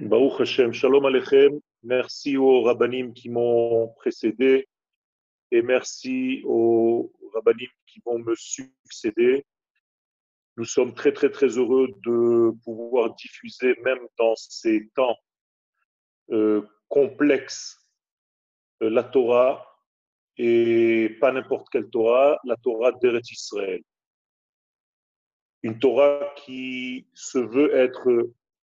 Baruch Hashem, Shalom Alechem. Merci aux rabbinim qui m'ont précédé et merci aux rabbinim qui vont me succéder. Nous sommes très très très heureux de pouvoir diffuser même dans ces temps euh, complexes euh, la Torah et pas n'importe quelle Torah, la Torah d'Eretz Israël. Une Torah qui se veut être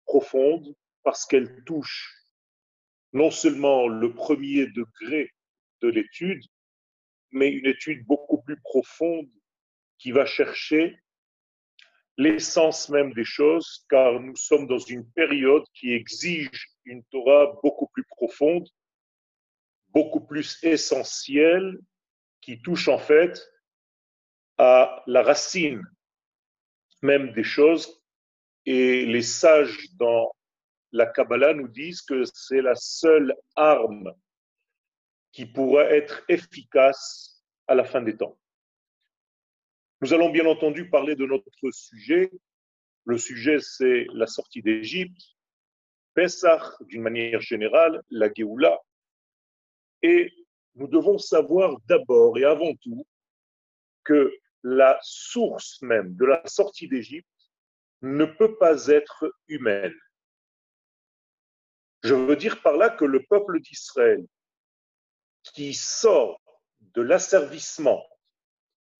profonde parce qu'elle touche non seulement le premier degré de l'étude, mais une étude beaucoup plus profonde qui va chercher l'essence même des choses, car nous sommes dans une période qui exige une Torah beaucoup plus profonde, beaucoup plus essentielle, qui touche en fait à la racine même des choses. Et les sages dans la Kabbalah nous disent que c'est la seule arme qui pourra être efficace à la fin des temps. Nous allons bien entendu parler de notre sujet. Le sujet, c'est la sortie d'Égypte, Pessah d'une manière générale, la Géoula. Et nous devons savoir d'abord et avant tout que la source même de la sortie d'Égypte ne peut pas être humaine. Je veux dire par là que le peuple d'Israël qui sort de l'asservissement,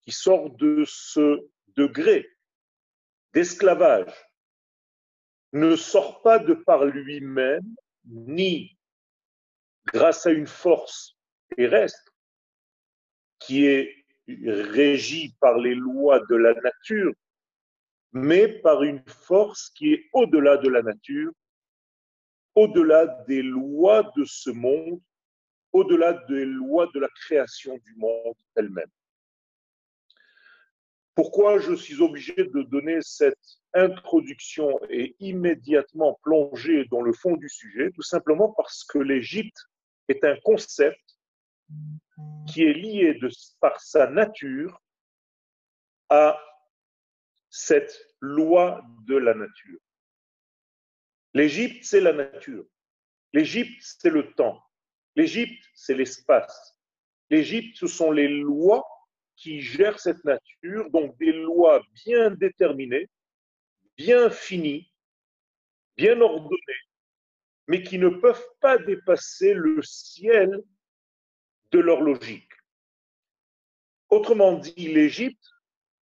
qui sort de ce degré d'esclavage, ne sort pas de par lui-même, ni grâce à une force terrestre qui est régie par les lois de la nature, mais par une force qui est au-delà de la nature, au-delà des lois de ce monde, au-delà des lois de la création du monde elle-même. Pourquoi je suis obligé de donner cette introduction et immédiatement plonger dans le fond du sujet? Tout simplement parce que l'Égypte est un concept qui est lié par sa nature à cette loi de la nature. L'Égypte, c'est la nature. L'Égypte, c'est le temps. L'Égypte, c'est l'espace. L'Égypte, ce sont les lois qui gèrent cette nature, donc des lois bien déterminées, bien finies, bien ordonnées, mais qui ne peuvent pas dépasser le ciel de leur logique. Autrement dit, l'Égypte,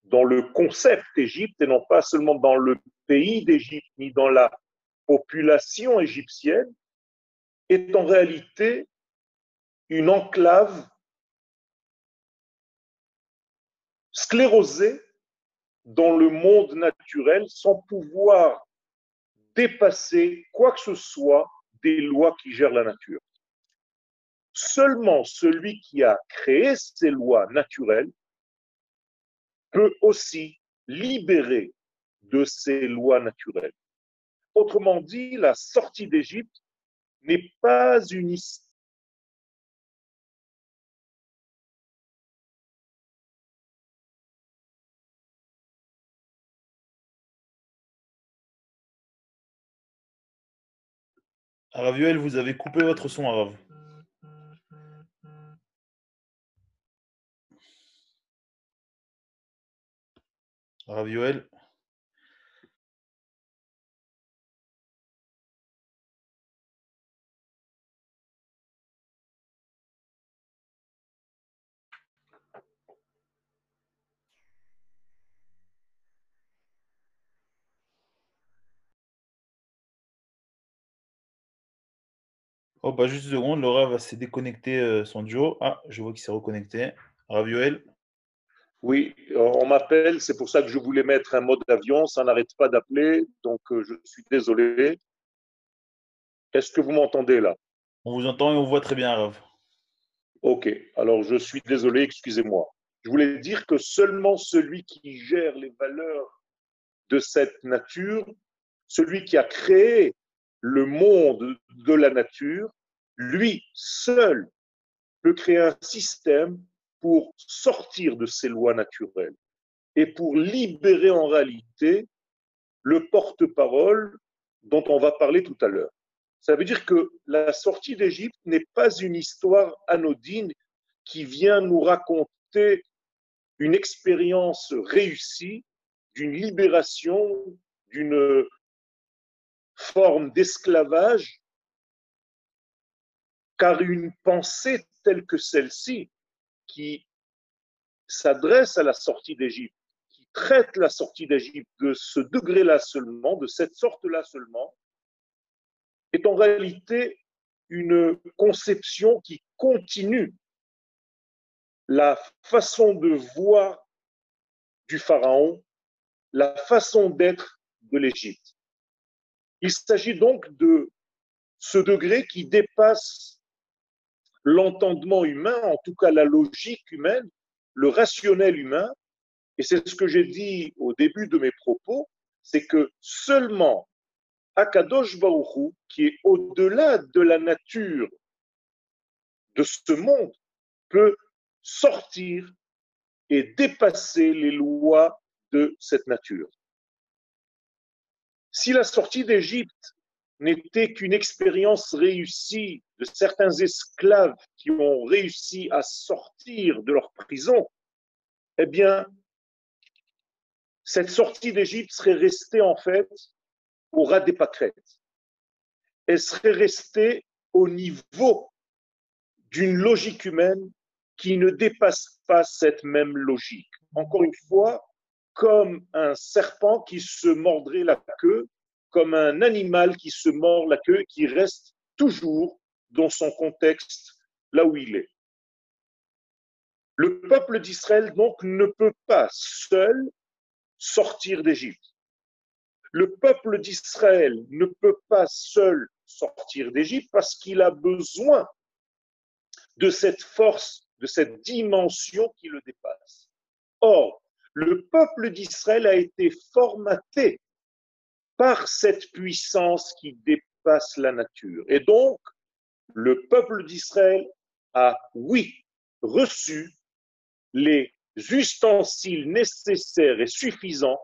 dans le concept Égypte, et non pas seulement dans le pays d'Égypte, ni dans la population égyptienne est en réalité une enclave sclérosée dans le monde naturel sans pouvoir dépasser quoi que ce soit des lois qui gèrent la nature. Seulement celui qui a créé ces lois naturelles peut aussi libérer de ces lois naturelles. Autrement dit, la sortie d'Égypte n'est pas une histoire vous avez coupé votre son, Arav. Ravioel. Oh, bah juste une seconde, Laura va se déconnecter euh, son duo. Ah, je vois qu'il s'est reconnecté. Ravioel. Oui, on m'appelle, c'est pour ça que je voulais mettre un mode d'avion, ça n'arrête pas d'appeler, donc euh, je suis désolé. Est-ce que vous m'entendez là? On vous entend et on voit très bien, Rav. Ok, alors je suis désolé, excusez-moi. Je voulais dire que seulement celui qui gère les valeurs de cette nature, celui qui a créé le monde de la nature, lui seul peut créer un système pour sortir de ces lois naturelles et pour libérer en réalité le porte-parole dont on va parler tout à l'heure. Ça veut dire que la sortie d'Égypte n'est pas une histoire anodine qui vient nous raconter une expérience réussie d'une libération, d'une forme d'esclavage, car une pensée telle que celle-ci, qui s'adresse à la sortie d'Égypte, qui traite la sortie d'Égypte de ce degré-là seulement, de cette sorte-là seulement, est en réalité une conception qui continue la façon de voir du Pharaon, la façon d'être de l'Égypte. Il s'agit donc de ce degré qui dépasse l'entendement humain, en tout cas la logique humaine, le rationnel humain, et c'est ce que j'ai dit au début de mes propos, c'est que seulement Akadosh Baruchou, qui est au-delà de la nature de ce monde, peut sortir et dépasser les lois de cette nature. Si la sortie d'Égypte n'était qu'une expérience réussie de certains esclaves qui ont réussi à sortir de leur prison, eh bien, cette sortie d'Égypte serait restée en fait au ras des pâquerettes. Elle serait restée au niveau d'une logique humaine qui ne dépasse pas cette même logique. Encore une fois, comme un serpent qui se mordrait la queue, comme un animal qui se mord la queue, qui reste toujours dans son contexte là où il est. Le peuple d'Israël donc ne peut pas seul sortir d'Égypte. Le peuple d'Israël ne peut pas seul sortir d'Égypte parce qu'il a besoin de cette force, de cette dimension qui le dépasse. Or, le peuple d'Israël a été formaté par cette puissance qui dépasse la nature. Et donc, le peuple d'Israël a, oui, reçu les ustensiles nécessaires et suffisants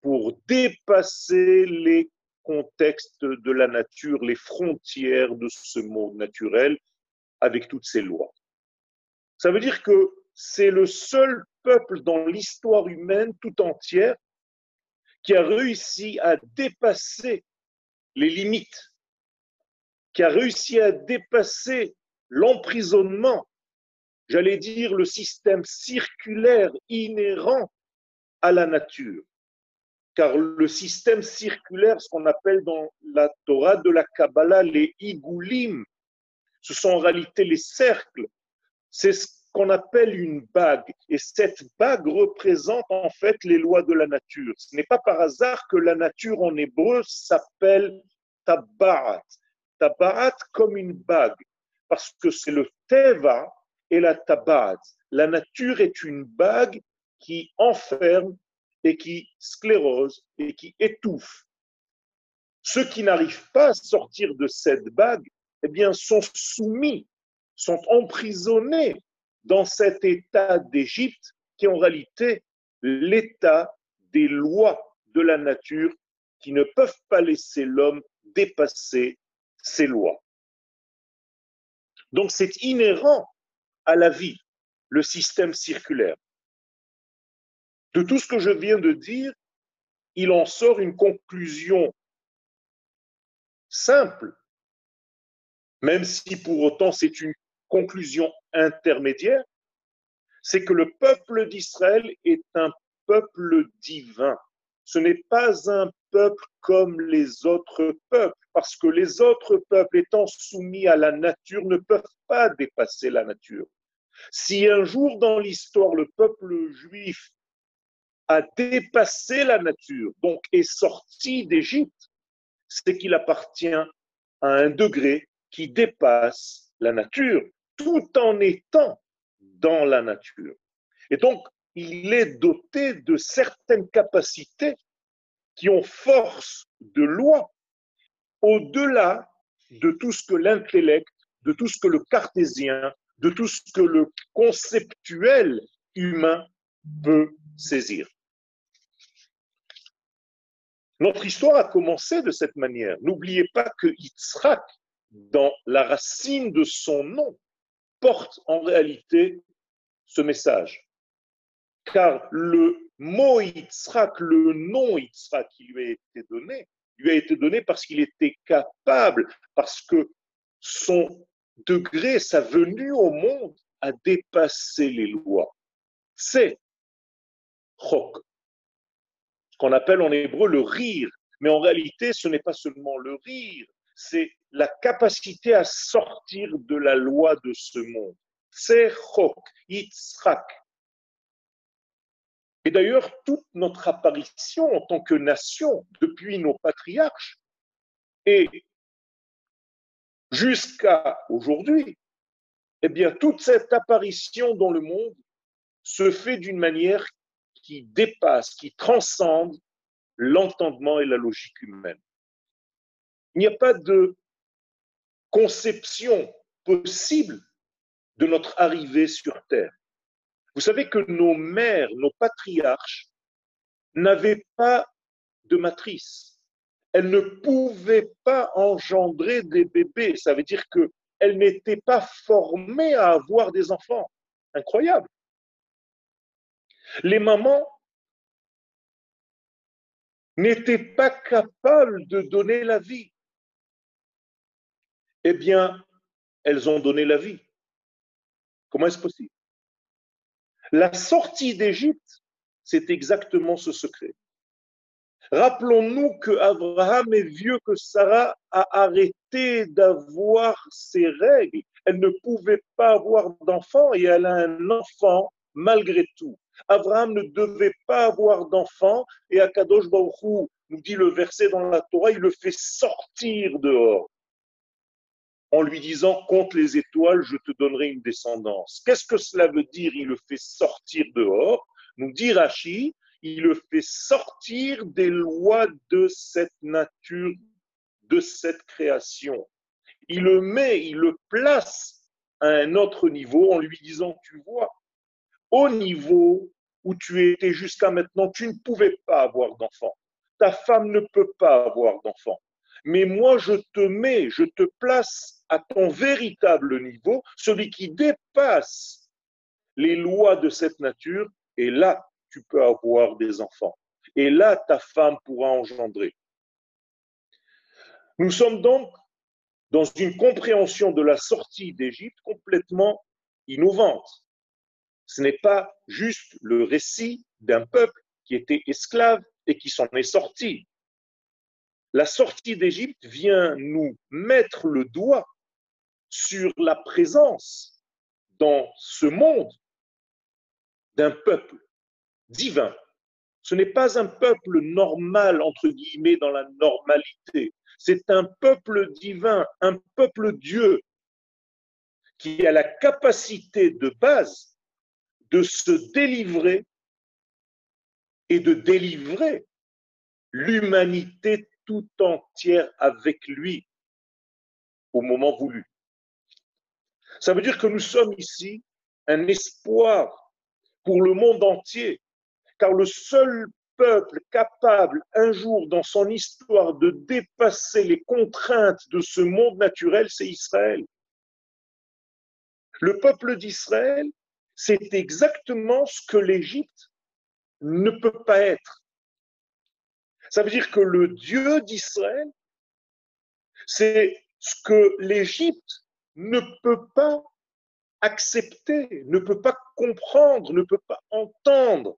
pour dépasser les contextes de la nature, les frontières de ce monde naturel avec toutes ses lois. Ça veut dire que c'est le seul peuple dans l'histoire humaine tout entière qui a réussi à dépasser les limites, qui a réussi à dépasser l'emprisonnement, j'allais dire le système circulaire inhérent à la nature car le système circulaire, ce qu'on appelle dans la Torah de la Kabbalah les igoulim, ce sont en réalité les cercles. C'est ce qu'on appelle une bague. Et cette bague représente en fait les lois de la nature. Ce n'est pas par hasard que la nature en hébreu s'appelle tabarat. Tabarat comme une bague, parce que c'est le teva et la tabarat. La nature est une bague qui enferme et qui sclérose et qui étouffe. Ceux qui n'arrivent pas à sortir de cette bague, eh bien, sont soumis, sont emprisonnés dans cet état d'Égypte qui est en réalité l'état des lois de la nature qui ne peuvent pas laisser l'homme dépasser ces lois. Donc c'est inhérent à la vie, le système circulaire. De tout ce que je viens de dire, il en sort une conclusion simple, même si pour autant c'est une conclusion intermédiaire, c'est que le peuple d'Israël est un peuple divin. Ce n'est pas un peuple comme les autres peuples, parce que les autres peuples étant soumis à la nature ne peuvent pas dépasser la nature. Si un jour dans l'histoire le peuple juif a dépassé la nature, donc est sorti d'Égypte, c'est qu'il appartient à un degré qui dépasse la nature, tout en étant dans la nature. Et donc, il est doté de certaines capacités qui ont force de loi au-delà de tout ce que l'intellect, de tout ce que le cartésien, de tout ce que le conceptuel humain peut saisir. Notre histoire a commencé de cette manière. N'oubliez pas que Yitzhak dans la racine de son nom, porte en réalité ce message. Car le mot Yitzhak, le nom Yitzhak qui lui a été donné, lui a été donné parce qu'il était capable, parce que son degré, sa venue au monde a dépassé les lois. C'est chok, ce qu'on appelle en hébreu le rire. Mais en réalité, ce n'est pas seulement le rire, c'est la capacité à sortir de la loi de ce monde. C'est chok, Yitzhak. Et d'ailleurs, toute notre apparition en tant que nation, depuis nos patriarches, et jusqu'à aujourd'hui, eh bien, toute cette apparition dans le monde se fait d'une manière qui dépasse, qui transcende l'entendement et la logique humaine. Il n'y a pas de conception possible de notre arrivée sur Terre. Vous savez que nos mères, nos patriarches, n'avaient pas de matrice. Elles ne pouvaient pas engendrer des bébés. Ça veut dire qu'elles n'étaient pas formées à avoir des enfants. Incroyable. Les mamans n'étaient pas capables de donner la vie. Eh bien, elles ont donné la vie. Comment est-ce possible? La sortie d'Égypte, c'est exactement ce secret. Rappelons-nous que Abraham est vieux, que Sarah a arrêté d'avoir ses règles. Elle ne pouvait pas avoir d'enfant et elle a un enfant malgré tout. Abraham ne devait pas avoir d'enfant et Akadosh Baruch nous dit le verset dans la Torah, il le fait sortir dehors en lui disant compte les étoiles, je te donnerai une descendance. Qu'est-ce que cela veut dire? Il le fait sortir dehors. Nous dit Rachi, il le fait sortir des lois de cette nature, de cette création. Il le met, il le place à un autre niveau en lui disant, tu vois, au niveau où tu étais jusqu'à maintenant, tu ne pouvais pas avoir d'enfant. Ta femme ne peut pas avoir d'enfant mais moi je te mets, je te place à ton véritable niveau, celui qui dépasse les lois de cette nature, et là tu peux avoir des enfants. Et là ta femme pourra engendrer. Nous sommes donc dans une compréhension de la sortie d'Égypte complètement innovante. Ce n'est pas juste le récit d'un peuple qui était esclave et qui s'en est sorti la sortie d'Égypte vient nous mettre le doigt sur la présence dans ce monde d'un peuple divin. Ce n'est pas un peuple normal, entre guillemets, dans la normalité. C'est un peuple divin, un peuple Dieu, qui a la capacité de base de se délivrer et de délivrer l'humanité tout entière avec lui au moment voulu. Ça veut dire que nous sommes ici un espoir pour le monde entier, car le seul peuple capable un jour dans son histoire de dépasser les contraintes de ce monde naturel, c'est Israël. Le peuple d'Israël, c'est exactement ce que l'Égypte ne peut pas être. Ça veut dire que le Dieu d'Israël, c'est ce que l'Égypte ne peut pas accepter, ne peut pas comprendre, ne peut pas entendre.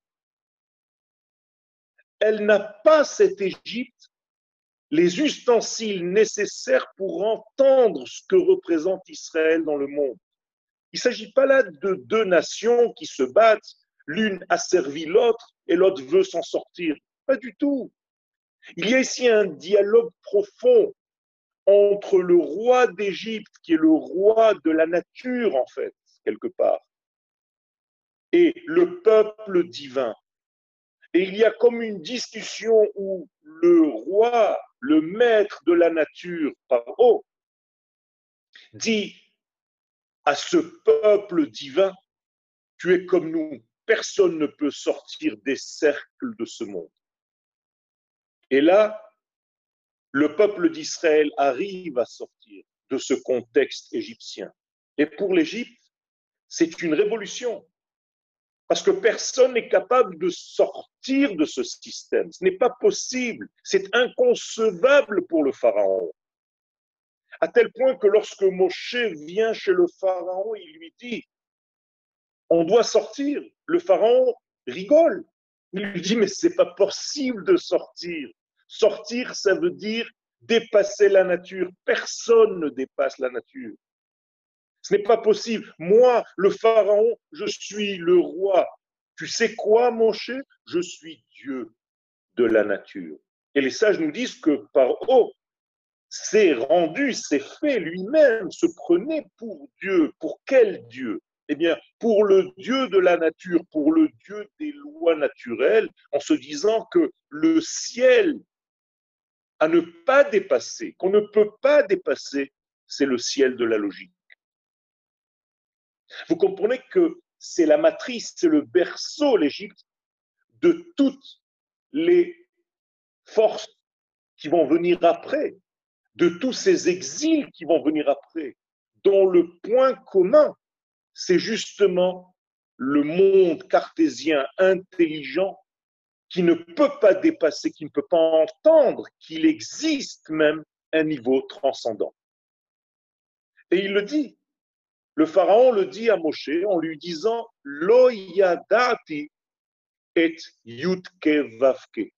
Elle n'a pas, cette Égypte, les ustensiles nécessaires pour entendre ce que représente Israël dans le monde. Il ne s'agit pas là de deux nations qui se battent, l'une a servi l'autre et l'autre veut s'en sortir. Pas du tout. Il y a ici un dialogue profond entre le roi d'Égypte, qui est le roi de la nature, en fait, quelque part, et le peuple divin. Et il y a comme une discussion où le roi, le maître de la nature, par haut, dit à ce peuple divin, tu es comme nous, personne ne peut sortir des cercles de ce monde. Et là, le peuple d'Israël arrive à sortir. de ce contexte égyptien. Et pour l'Égypte, c'est une révolution. Parce que personne n'est capable de sortir de ce système. Ce n'est pas possible. C'est inconcevable pour le Pharaon. À tel point que lorsque Moshe vient chez le Pharaon, il lui dit, on doit sortir. Le Pharaon rigole. Il lui dit, mais c'est pas possible de sortir. Sortir, ça veut dire dépasser la nature. Personne ne dépasse la nature. Ce n'est pas possible. Moi, le Pharaon, je suis le roi. Tu sais quoi, mon cher? Je suis Dieu de la nature. Et les sages nous disent que par haut, c'est rendu, c'est fait lui-même, se prenait pour Dieu. Pour quel Dieu? Eh bien, pour le Dieu de la nature, pour le Dieu des lois naturelles, en se disant que le ciel à ne pas dépasser, qu'on ne peut pas dépasser, c'est le ciel de la logique. Vous comprenez que c'est la matrice, c'est le berceau, l'Égypte, de toutes les forces qui vont venir après, de tous ces exils qui vont venir après, dont le point commun, c'est justement le monde cartésien intelligent qui ne peut pas dépasser, qui ne peut pas entendre qu'il existe même un niveau transcendant. Et il le dit, le pharaon le dit à Moshe en lui disant Lo yadati et yutke vavke.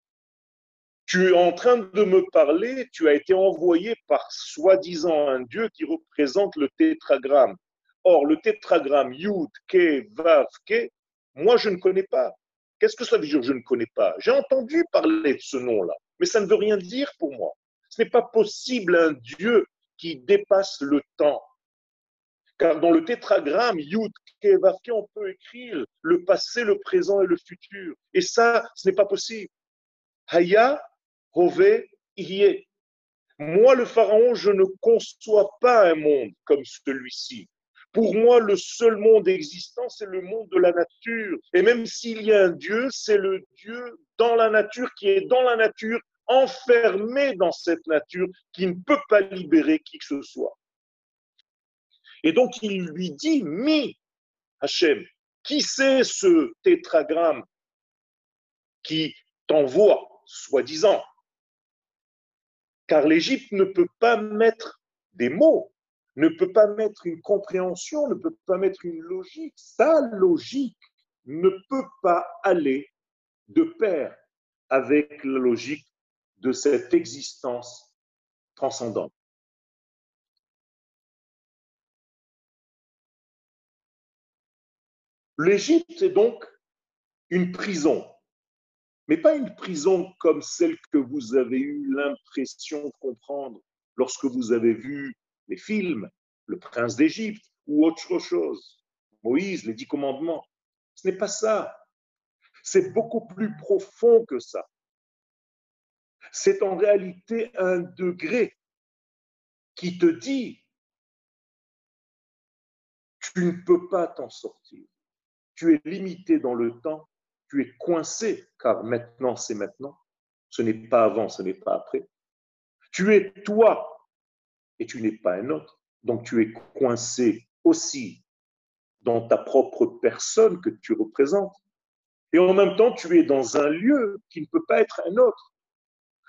Tu es en train de me parler, tu as été envoyé par soi-disant un Dieu qui représente le tétragramme. Or, le tétragramme Yud, Ke, moi je ne connais pas. Qu'est-ce que ça veut dire je ne connais pas? J'ai entendu parler de ce nom-là, mais ça ne veut rien dire pour moi. Ce n'est pas possible un Dieu qui dépasse le temps. Car dans le tétragramme Yud, Kevavke, on peut écrire le passé, le présent et le futur. Et ça, ce n'est pas possible. Haya, Hove, Iye. Moi, le pharaon, je ne conçois pas un monde comme celui-ci. Pour moi, le seul monde existant, c'est le monde de la nature. Et même s'il y a un Dieu, c'est le Dieu dans la nature qui est dans la nature, enfermé dans cette nature, qui ne peut pas libérer qui que ce soit. Et donc il lui dit, Mi Hachem, qui c'est ce tétragramme qui t'envoie, soi-disant? Car l'Égypte ne peut pas mettre des mots, ne peut pas mettre une compréhension, ne peut pas mettre une logique. Sa logique ne peut pas aller de pair avec la logique de cette existence transcendante. L'Égypte est donc une prison, mais pas une prison comme celle que vous avez eu l'impression de comprendre lorsque vous avez vu les films, le prince d'Égypte ou autre chose, Moïse, les dix commandements. Ce n'est pas ça. C'est beaucoup plus profond que ça. C'est en réalité un degré qui te dit, tu ne peux pas t'en sortir tu es limité dans le temps, tu es coincé, car maintenant c'est maintenant, ce n'est pas avant, ce n'est pas après. Tu es toi et tu n'es pas un autre, donc tu es coincé aussi dans ta propre personne que tu représentes. Et en même temps, tu es dans un lieu qui ne peut pas être un autre.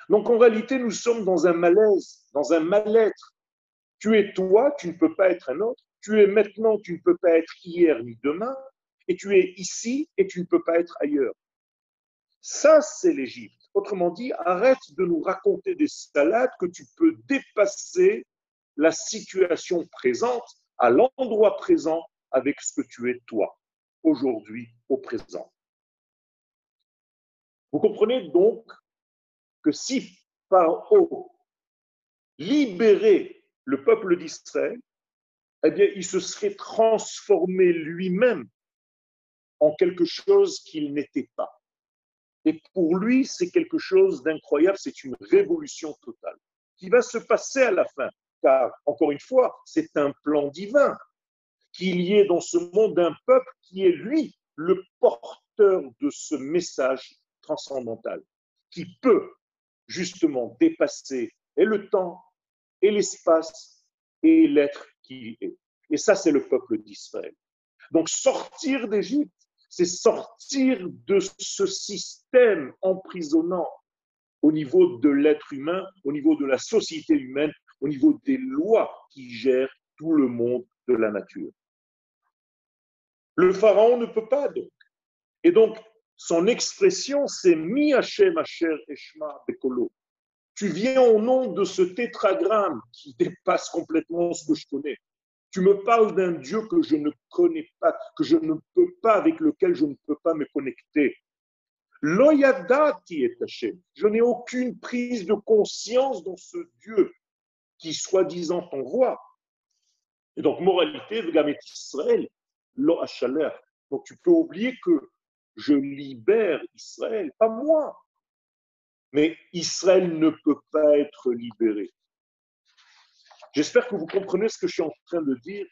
Donc en réalité, nous sommes dans un malaise, dans un mal-être. Tu es toi, tu ne peux pas être un autre. Tu es maintenant, tu ne peux pas être hier ni demain et tu es ici et tu ne peux pas être ailleurs. Ça, c'est l'Égypte. Autrement dit, arrête de nous raconter des salades que tu peux dépasser la situation présente à l'endroit présent avec ce que tu es toi, aujourd'hui, au présent. Vous comprenez donc que si par haut libérer le peuple d'Israël, eh bien, il se serait transformé lui-même en quelque chose qu'il n'était pas. Et pour lui, c'est quelque chose d'incroyable, c'est une révolution totale qui va se passer à la fin. Car, encore une fois, c'est un plan divin qu'il y ait dans ce monde un peuple qui est, lui, le porteur de ce message transcendantal, qui peut justement dépasser et le temps, et l'espace, et l'être qui est. Et ça, c'est le peuple d'Israël. Donc sortir d'Égypte, c'est sortir de ce système emprisonnant au niveau de l'être humain, au niveau de la société humaine, au niveau des lois qui gèrent tout le monde de la nature. Le pharaon ne peut pas donc. Et donc, son expression, c'est Mi Hashem Asher Eshma Bekolo. Tu viens au nom de ce tétragramme qui dépasse complètement ce que je connais. Tu me parles d'un Dieu que je ne connais pas, que je ne peux pas, avec lequel je ne peux pas me connecter. Loyadati est Hashem. Je n'ai aucune prise de conscience dans ce Dieu qui soi-disant t'envoie. Et donc, moralité, Vgamet Israël, lo Donc, tu peux oublier que je libère Israël, pas moi. Mais Israël ne peut pas être libéré. J'espère que vous comprenez ce que je suis en train de dire.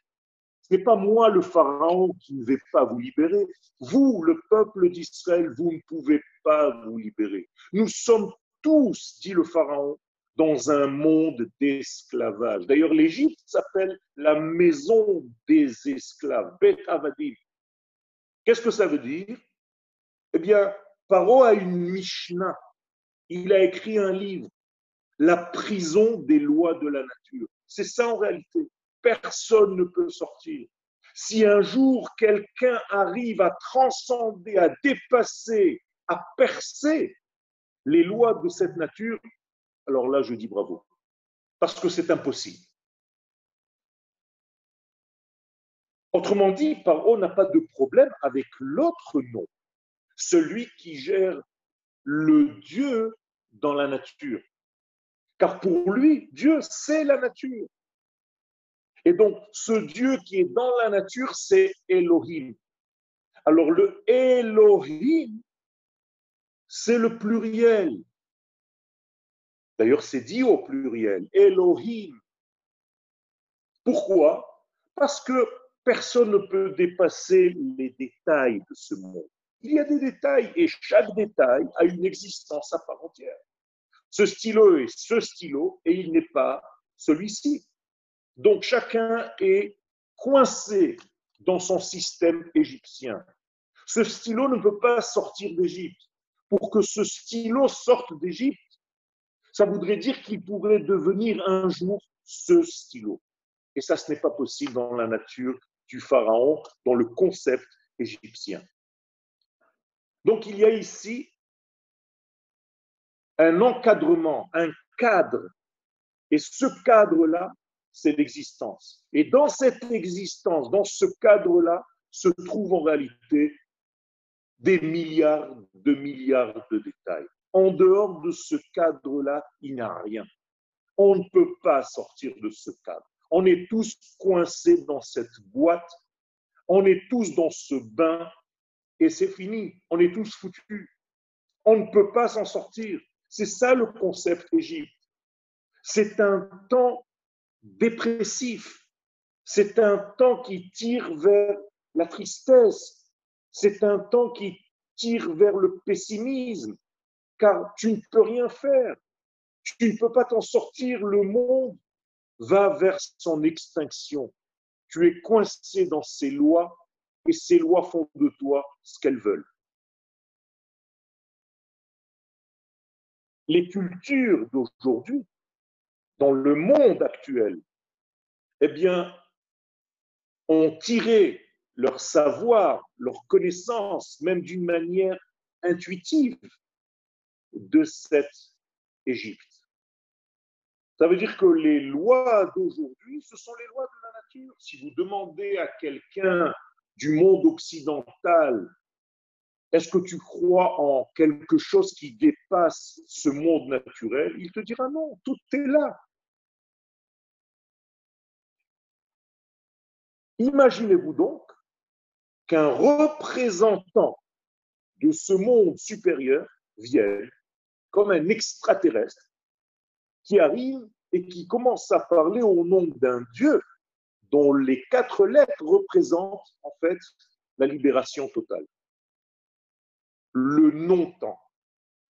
Ce n'est pas moi le pharaon qui ne vais pas vous libérer. Vous, le peuple d'Israël, vous ne pouvez pas vous libérer. Nous sommes tous, dit le pharaon, dans un monde d'esclavage. D'ailleurs, l'Égypte s'appelle la maison des esclaves, Bet Avadim. Qu'est-ce que ça veut dire? Eh bien, Paro a une Mishnah. Il a écrit un livre, La prison des lois de la nature. C'est ça en réalité. Personne ne peut sortir. Si un jour quelqu'un arrive à transcender, à dépasser, à percer les lois de cette nature, alors là, je dis bravo. Parce que c'est impossible. Autrement dit, Paro n'a pas de problème avec l'autre nom, celui qui gère le Dieu dans la nature. Car pour lui, Dieu, c'est la nature. Et donc, ce Dieu qui est dans la nature, c'est Elohim. Alors, le Elohim, c'est le pluriel. D'ailleurs, c'est dit au pluriel, Elohim. Pourquoi? Parce que personne ne peut dépasser les détails de ce monde. Il y a des détails et chaque détail a une existence à part entière. Ce stylo est ce stylo et il n'est pas celui-ci. Donc chacun est coincé dans son système égyptien. Ce stylo ne peut pas sortir d'Égypte. Pour que ce stylo sorte d'Égypte, ça voudrait dire qu'il pourrait devenir un jour ce stylo. Et ça, ce n'est pas possible dans la nature du pharaon, dans le concept égyptien. Donc il y a ici un encadrement, un cadre. Et ce cadre-là, c'est l'existence. Et dans cette existence, dans ce cadre-là, se trouvent en réalité des milliards de milliards de détails. En dehors de ce cadre-là, il n'y a rien. On ne peut pas sortir de ce cadre. On est tous coincés dans cette boîte, on est tous dans ce bain et c'est fini. On est tous foutus. On ne peut pas s'en sortir. C'est ça le concept Égypte. C'est un temps dépressif. C'est un temps qui tire vers la tristesse. C'est un temps qui tire vers le pessimisme, car tu ne peux rien faire. Tu ne peux pas t'en sortir. Le monde va vers son extinction. Tu es coincé dans ces lois et ces lois font de toi ce qu'elles veulent. Les cultures d'aujourd'hui, dans le monde actuel, eh bien, ont tiré leur savoir, leur connaissance, même d'une manière intuitive, de cette Égypte. Ça veut dire que les lois d'aujourd'hui, ce sont les lois de la nature. Si vous demandez à quelqu'un du monde occidental, est-ce que tu crois en quelque chose qui dépasse ce monde naturel Il te dira non, tout est là. Imaginez-vous donc qu'un représentant de ce monde supérieur vienne comme un extraterrestre qui arrive et qui commence à parler au nom d'un Dieu dont les quatre lettres représentent en fait la libération totale. Le non-temps,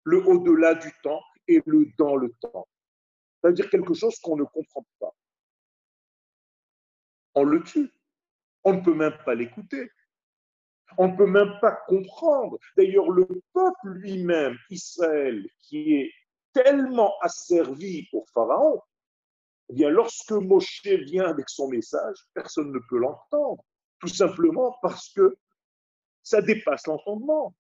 le au-delà du temps et le dans le temps. C'est-à-dire quelque chose qu'on ne comprend pas. on le tue. On ne peut même pas l'écouter. On ne peut même pas comprendre. D'ailleurs, le peuple lui-même, Israël, qui est tellement asservi au Pharaon, eh bien, lorsque Moshe vient avec son message, personne ne peut l'entendre. Tout simplement parce que ça dépasse l'entendement.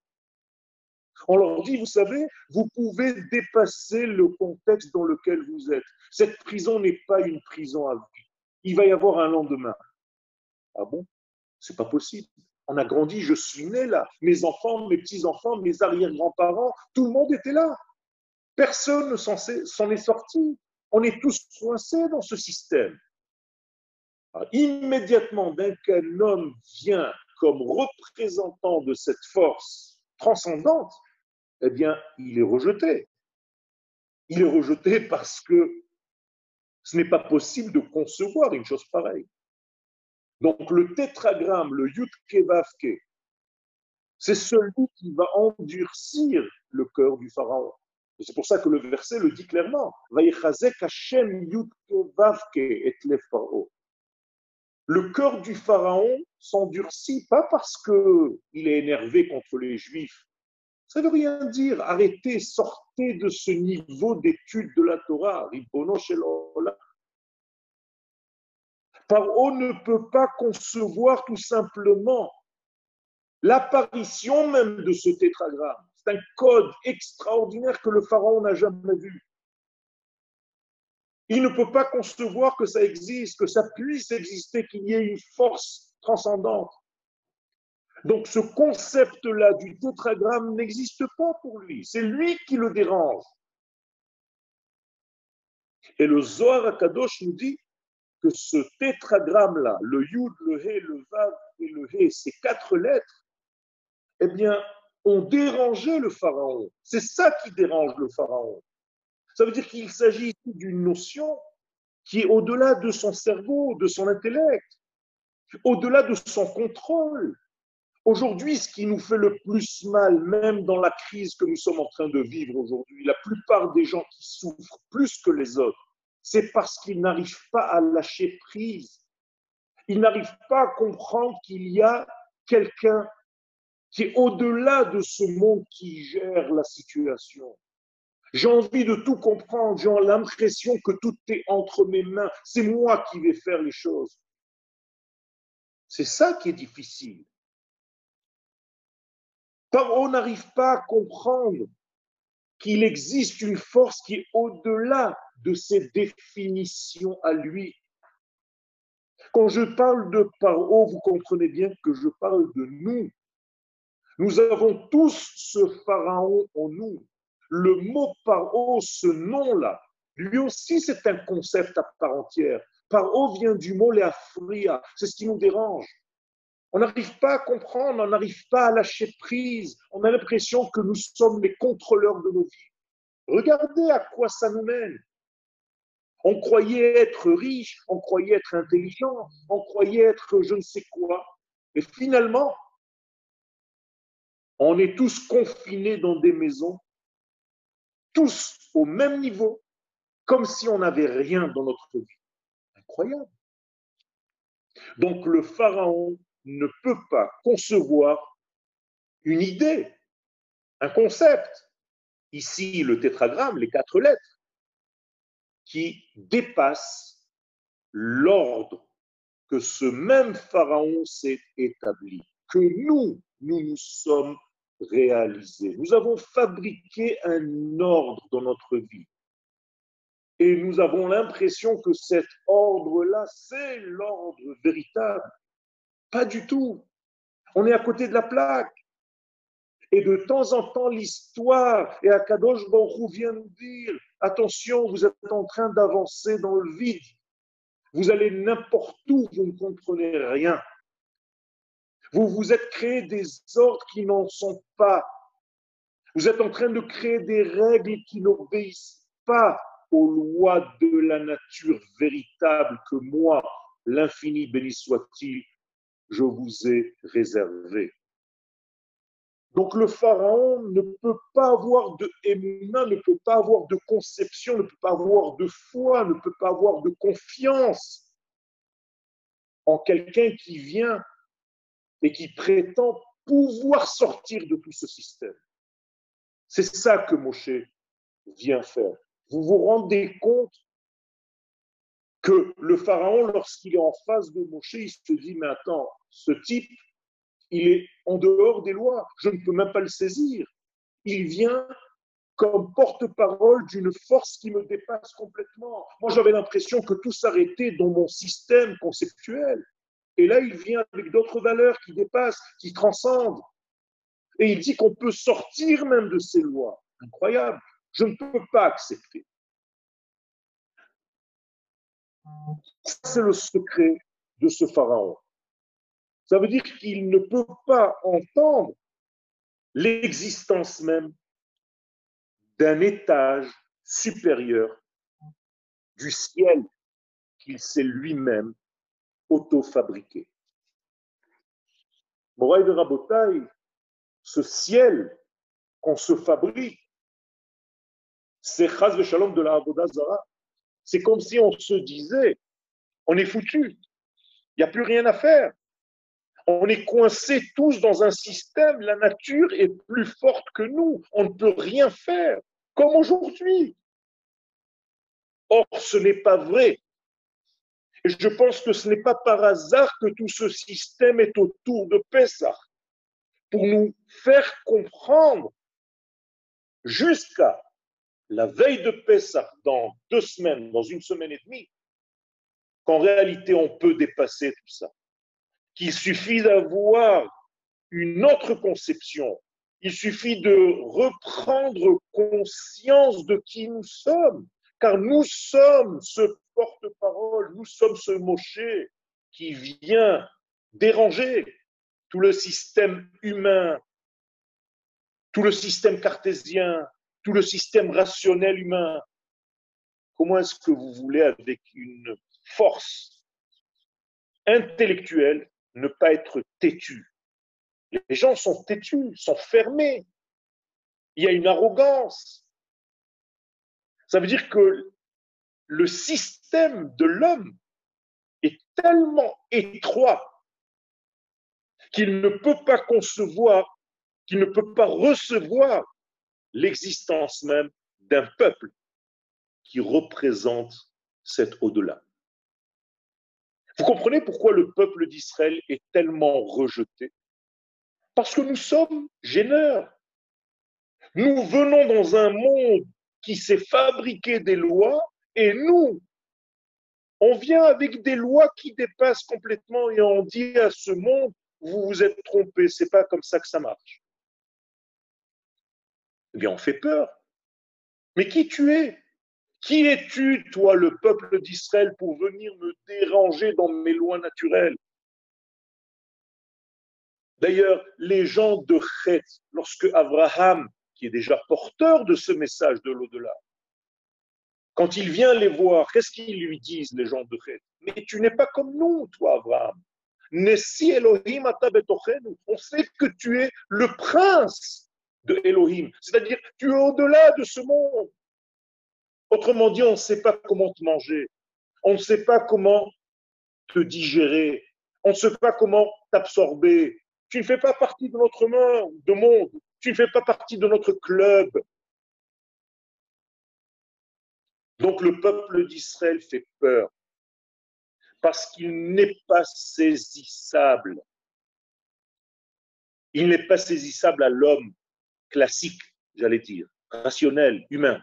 On leur dit, vous savez, vous pouvez dépasser le contexte dans lequel vous êtes. Cette prison n'est pas une prison à vie. Il va y avoir un lendemain. Ah bon? C'est pas possible. On a grandi, je suis né là. Mes enfants, mes petits-enfants, mes arrière-grands-parents, tout le monde était là. Personne ne s'en est sorti. On est tous coincés dans ce système. Ah, immédiatement, dès qu'un homme vient comme représentant de cette force transcendante, eh bien, il est rejeté. Il est rejeté parce que ce n'est pas possible de concevoir une chose pareille. Donc le tétragramme, le Yudke c'est celui qui va endurcir le cœur du pharaon. C'est pour ça que le verset le dit clairement. Le cœur du pharaon s'endurcit pas parce qu'il est énervé contre les Juifs. Ça ne veut rien dire. Arrêtez, sortez de ce niveau d'étude de la Torah. Paro ne peut pas concevoir tout simplement l'apparition même de ce tétragramme. C'est un code extraordinaire que le pharaon n'a jamais vu. Il ne peut pas concevoir que ça existe, que ça puisse exister, qu'il y ait une force transcendante. Donc ce concept-là du tétragramme n'existe pas pour lui. C'est lui qui le dérange. Et le Zohar Akadosh nous dit que ce tétragramme-là, le Yud, le He, le Vav et le He, ces quatre lettres, eh bien, ont dérangé le Pharaon. C'est ça qui dérange le Pharaon. Ça veut dire qu'il s'agit d'une notion qui est au-delà de son cerveau, de son intellect, au-delà de son contrôle. Aujourd'hui, ce qui nous fait le plus mal, même dans la crise que nous sommes en train de vivre aujourd'hui, la plupart des gens qui souffrent plus que les autres, c'est parce qu'ils n'arrivent pas à lâcher prise. Ils n'arrivent pas à comprendre qu'il y a quelqu'un qui est au-delà de ce monde qui gère la situation. J'ai envie de tout comprendre, j'ai l'impression que tout est entre mes mains, c'est moi qui vais faire les choses. C'est ça qui est difficile. On n'arrive pas à comprendre qu'il existe une force qui est au-delà de ses définitions à lui. Quand je parle de Paro, vous comprenez bien que je parle de nous. Nous avons tous ce pharaon en nous. Le mot Paro, ce nom-là, lui aussi c'est un concept à part entière. Paro vient du mot léafria, c'est ce qui nous dérange. On n'arrive pas à comprendre, on n'arrive pas à lâcher prise. On a l'impression que nous sommes les contrôleurs de nos vies. Regardez à quoi ça nous mène. On croyait être riche, on croyait être intelligent, on croyait être je ne sais quoi. Et finalement, on est tous confinés dans des maisons, tous au même niveau, comme si on n'avait rien dans notre vie. Incroyable. Donc le Pharaon ne peut pas concevoir une idée, un concept. Ici, le tétragramme, les quatre lettres, qui dépasse l'ordre que ce même Pharaon s'est établi, que nous, nous nous sommes réalisés. Nous avons fabriqué un ordre dans notre vie. Et nous avons l'impression que cet ordre-là, c'est l'ordre véritable. Pas du tout. On est à côté de la plaque. Et de temps en temps, l'histoire, et Akadosh Baruch vient nous dire, attention, vous êtes en train d'avancer dans le vide. Vous allez n'importe où, vous ne comprenez rien. Vous vous êtes créé des ordres qui n'en sont pas. Vous êtes en train de créer des règles qui n'obéissent pas aux lois de la nature véritable que moi, l'infini béni soit-il, je vous ai réservé. Donc le pharaon ne peut pas avoir de émuna, ne peut pas avoir de conception, ne peut pas avoir de foi, ne peut pas avoir de confiance en quelqu'un qui vient et qui prétend pouvoir sortir de tout ce système. C'est ça que Moshe vient faire. Vous vous rendez compte que le pharaon, lorsqu'il est en face de Moshe, il se dit, mais attends, ce type, il est en dehors des lois, je ne peux même pas le saisir. Il vient comme porte-parole d'une force qui me dépasse complètement. Moi, j'avais l'impression que tout s'arrêtait dans mon système conceptuel. Et là, il vient avec d'autres valeurs qui dépassent, qui transcendent. Et il dit qu'on peut sortir même de ces lois. Incroyable. Je ne peux pas accepter. C'est le secret de ce pharaon. Ça veut dire qu'il ne peut pas entendre l'existence même d'un étage supérieur du ciel qu'il s'est lui-même auto-fabriqué. Moraï de Rabotaï, ce ciel qu'on se fabrique, c'est Chaz Shalom de la Avodazara. C'est comme si on se disait, on est foutu, il n'y a plus rien à faire. On est coincés tous dans un système, la nature est plus forte que nous, on ne peut rien faire, comme aujourd'hui. Or, ce n'est pas vrai. Et je pense que ce n'est pas par hasard que tout ce système est autour de Pessah, pour nous faire comprendre jusqu'à la veille de Pessah, dans deux semaines, dans une semaine et demie, qu'en réalité on peut dépasser tout ça qu'il suffit d'avoir une autre conception. Il suffit de reprendre conscience de qui nous sommes, car nous sommes ce porte-parole, nous sommes ce moché qui vient déranger tout le système humain, tout le système cartésien, tout le système rationnel humain. Comment est-ce que vous voulez, avec une force intellectuelle, ne pas être têtu. Les gens sont têtus, sont fermés. Il y a une arrogance. Ça veut dire que le système de l'homme est tellement étroit qu'il ne peut pas concevoir, qu'il ne peut pas recevoir l'existence même d'un peuple qui représente cet au-delà. Vous comprenez pourquoi le peuple d'Israël est tellement rejeté? Parce que nous sommes gêneurs. Nous venons dans un monde qui s'est fabriqué des lois et nous, on vient avec des lois qui dépassent complètement et on dit à ce monde, vous vous êtes trompé, c'est pas comme ça que ça marche. Eh bien, on fait peur. Mais qui tu es? Qui es-tu, toi, le peuple d'Israël, pour venir me déranger dans mes lois naturelles? D'ailleurs, les gens de Chet, lorsque Abraham, qui est déjà porteur de ce message de l'au-delà, quand il vient les voir, qu'est-ce qu'ils lui disent, les gens de Chet? Mais tu n'es pas comme nous, toi, Abraham. Elohim On sait que tu es le prince de Elohim, c'est-à-dire tu es au-delà de ce monde. Autrement dit, on ne sait pas comment te manger, on ne sait pas comment te digérer, on ne sait pas comment t'absorber. Tu ne fais pas partie de notre monde, tu ne fais pas partie de notre club. Donc le peuple d'Israël fait peur parce qu'il n'est pas saisissable. Il n'est pas saisissable à l'homme classique, j'allais dire, rationnel, humain.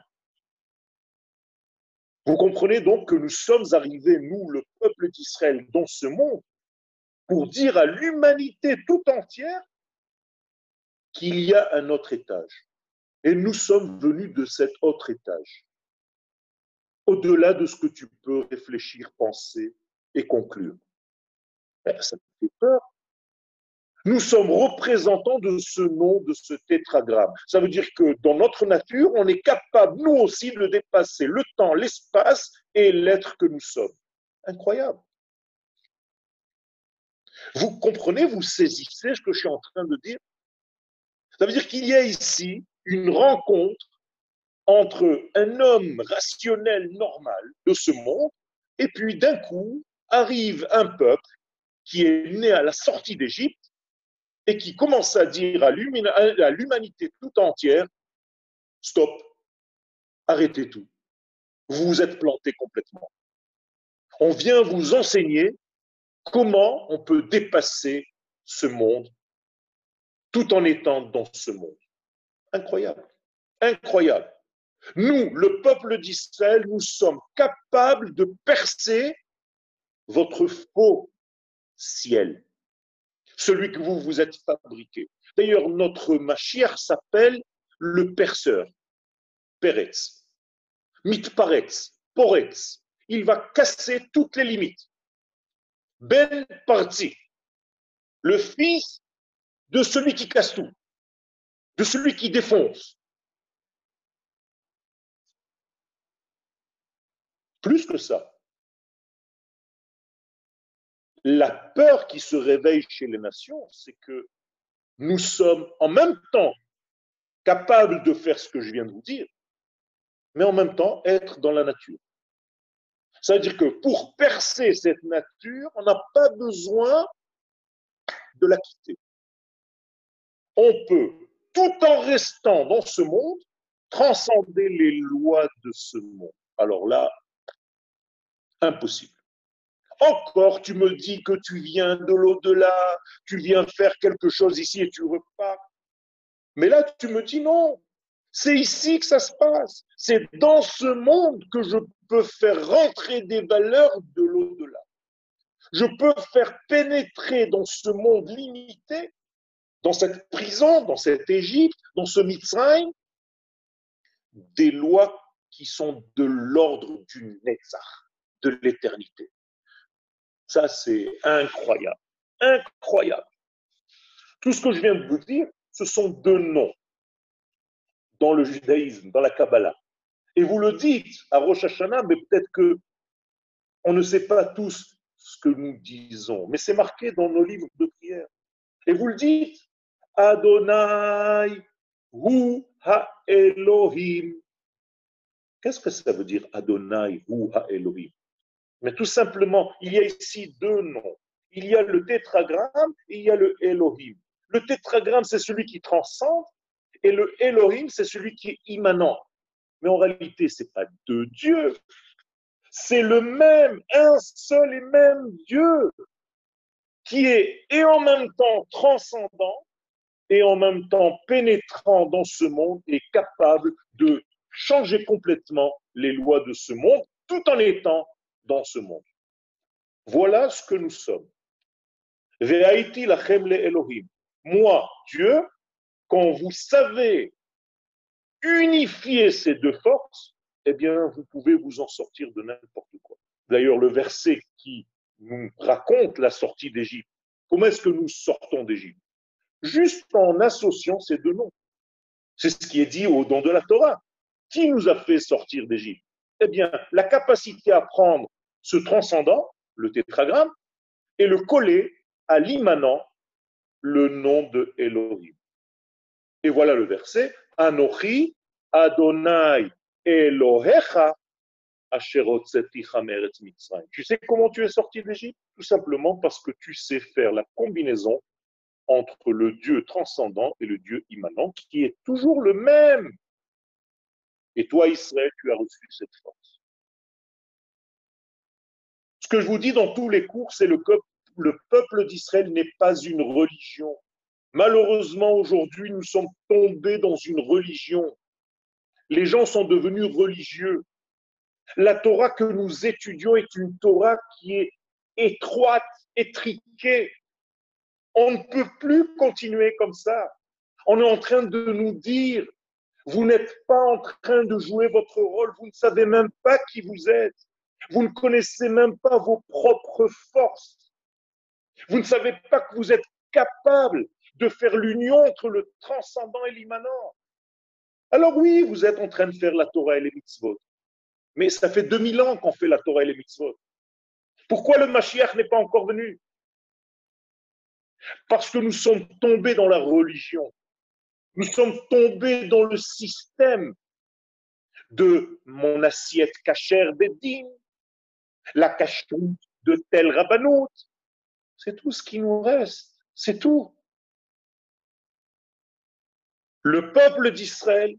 Vous comprenez donc que nous sommes arrivés, nous, le peuple d'Israël, dans ce monde, pour dire à l'humanité tout entière qu'il y a un autre étage. Et nous sommes venus de cet autre étage, au-delà de ce que tu peux réfléchir, penser et conclure. Ben, ça me fait peur. Nous sommes représentants de ce nom, de ce tétragramme. Ça veut dire que dans notre nature, on est capable, nous aussi, de dépasser le temps, l'espace et l'être que nous sommes. Incroyable. Vous comprenez, vous saisissez ce que je suis en train de dire? Ça veut dire qu'il y a ici une rencontre entre un homme rationnel normal de ce monde et puis d'un coup arrive un peuple qui est né à la sortie d'Égypte et qui commence à dire à l'humanité tout entière, stop, arrêtez tout. Vous vous êtes planté complètement. On vient vous enseigner comment on peut dépasser ce monde tout en étant dans ce monde. Incroyable, incroyable. Nous, le peuple d'Israël, nous sommes capables de percer votre faux ciel, celui que vous vous êtes fabriqué. D'ailleurs, notre machère s'appelle le perceur, Peretz, Mitparetz, Poretz. Il va casser toutes les limites. Ben Parti, le fils de celui qui casse tout, de celui qui défonce. Plus que ça, la peur qui se réveille chez les nations, c'est que nous sommes en même temps capables de faire ce que je viens de vous dire, mais en même temps être dans la nature. Ça veut dire que pour percer cette nature, on n'a pas besoin de la quitter. On peut, tout en restant dans ce monde, transcender les lois de ce monde. Alors là, impossible. Encore, tu me dis que tu viens de l'au-delà, tu viens faire quelque chose ici et tu repars. Mais là, tu me dis non, c'est ici que ça se passe. C'est dans ce monde que je peux faire rentrer des valeurs de l'au-delà. Je peux faire pénétrer dans ce monde limité, dans cette prison, dans cette Égypte, dans ce Mitzrayim, des lois qui sont de l'ordre du Netzach, de l'éternité. Ça, c'est incroyable. Incroyable. Tout ce que je viens de vous dire, ce sont deux noms dans le judaïsme, dans la Kabbalah. Et vous le dites à Rosh Hashanah, mais peut-être que on ne sait pas tous ce que nous disons, mais c'est marqué dans nos livres de prière. Et vous le dites, Adonai Hu Ha Elohim. Qu'est-ce que ça veut dire Adonai Hu Ha Elohim mais tout simplement, il y a ici deux noms. Il y a le tétragramme et il y a le Elohim. Le tétragramme, c'est celui qui transcende et le Elohim, c'est celui qui est immanent. Mais en réalité, ce n'est pas deux dieux. C'est le même, un seul et même Dieu qui est et en même temps transcendant et en même temps pénétrant dans ce monde et capable de changer complètement les lois de ce monde tout en étant dans ce monde. Voilà ce que nous sommes. Elohim. Moi, Dieu, quand vous savez unifier ces deux forces, eh bien, vous pouvez vous en sortir de n'importe quoi. D'ailleurs, le verset qui nous raconte la sortie d'Égypte, comment est-ce que nous sortons d'Égypte? Juste en associant ces deux noms. C'est ce qui est dit au don de la Torah. Qui nous a fait sortir d'Égypte? Eh bien, la capacité à prendre ce transcendant, le tétragramme, et le coller à l'immanent, le nom de Elohim. Et voilà le verset Anochi Adonai Elohecha tu sais comment tu es sorti d'Égypte? Tout simplement parce que tu sais faire la combinaison entre le Dieu transcendant et le Dieu immanent, qui est toujours le même. Et toi, Israël, tu as reçu cette force. Ce que je vous dis dans tous les cours, c'est le, le peuple d'Israël n'est pas une religion. Malheureusement, aujourd'hui, nous sommes tombés dans une religion. Les gens sont devenus religieux. La Torah que nous étudions est une Torah qui est étroite, étriquée. On ne peut plus continuer comme ça. On est en train de nous dire, vous n'êtes pas en train de jouer votre rôle, vous ne savez même pas qui vous êtes. Vous ne connaissez même pas vos propres forces. Vous ne savez pas que vous êtes capable de faire l'union entre le transcendant et l'immanent. Alors oui, vous êtes en train de faire la Torah et les mitzvot. Mais ça fait 2000 ans qu'on fait la Torah et les mitzvot. Pourquoi le Mashiach n'est pas encore venu? Parce que nous sommes tombés dans la religion. Nous sommes tombés dans le système de mon assiette cachère d'Edim, la cacheroute de tel rabbanout, C'est tout ce qui nous reste. C'est tout. Le peuple d'Israël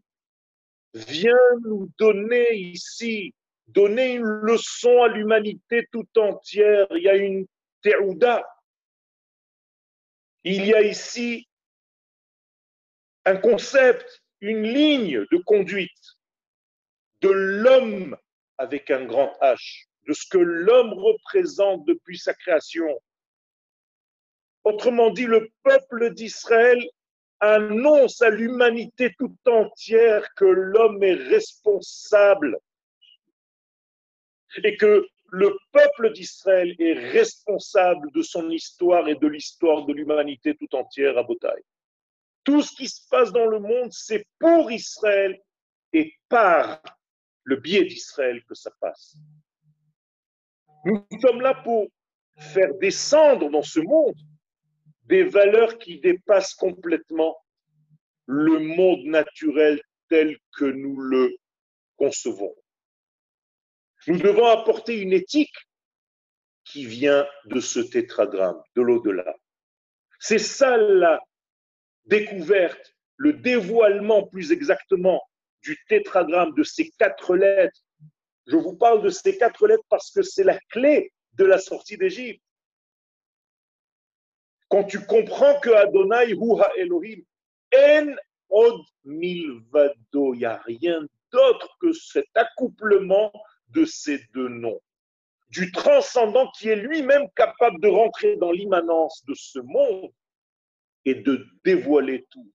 vient nous donner ici, donner une leçon à l'humanité tout entière. Il y a une teouda. Il y a ici un concept, une ligne de conduite de l'homme avec un grand H, de ce que l'homme représente depuis sa création. Autrement dit, le peuple d'Israël annonce à l'humanité tout entière que l'homme est responsable et que le peuple d'Israël est responsable de son histoire et de l'histoire de l'humanité tout entière à Botaï. Tout ce qui se passe dans le monde, c'est pour Israël et par le biais d'Israël que ça passe. Nous sommes là pour faire descendre dans ce monde des valeurs qui dépassent complètement le monde naturel tel que nous le concevons. Nous devons apporter une éthique qui vient de ce tétragramme, de l'au-delà. C'est ça la découverte, le dévoilement plus exactement du tétragramme, de ces quatre lettres. Je vous parle de ces quatre lettres parce que c'est la clé de la sortie d'Égypte. Quand tu comprends que Adonai Huha Elohim, En Od Milvado, il n'y a rien d'autre que cet accouplement de ces deux noms, du transcendant qui est lui-même capable de rentrer dans l'immanence de ce monde et de dévoiler tout,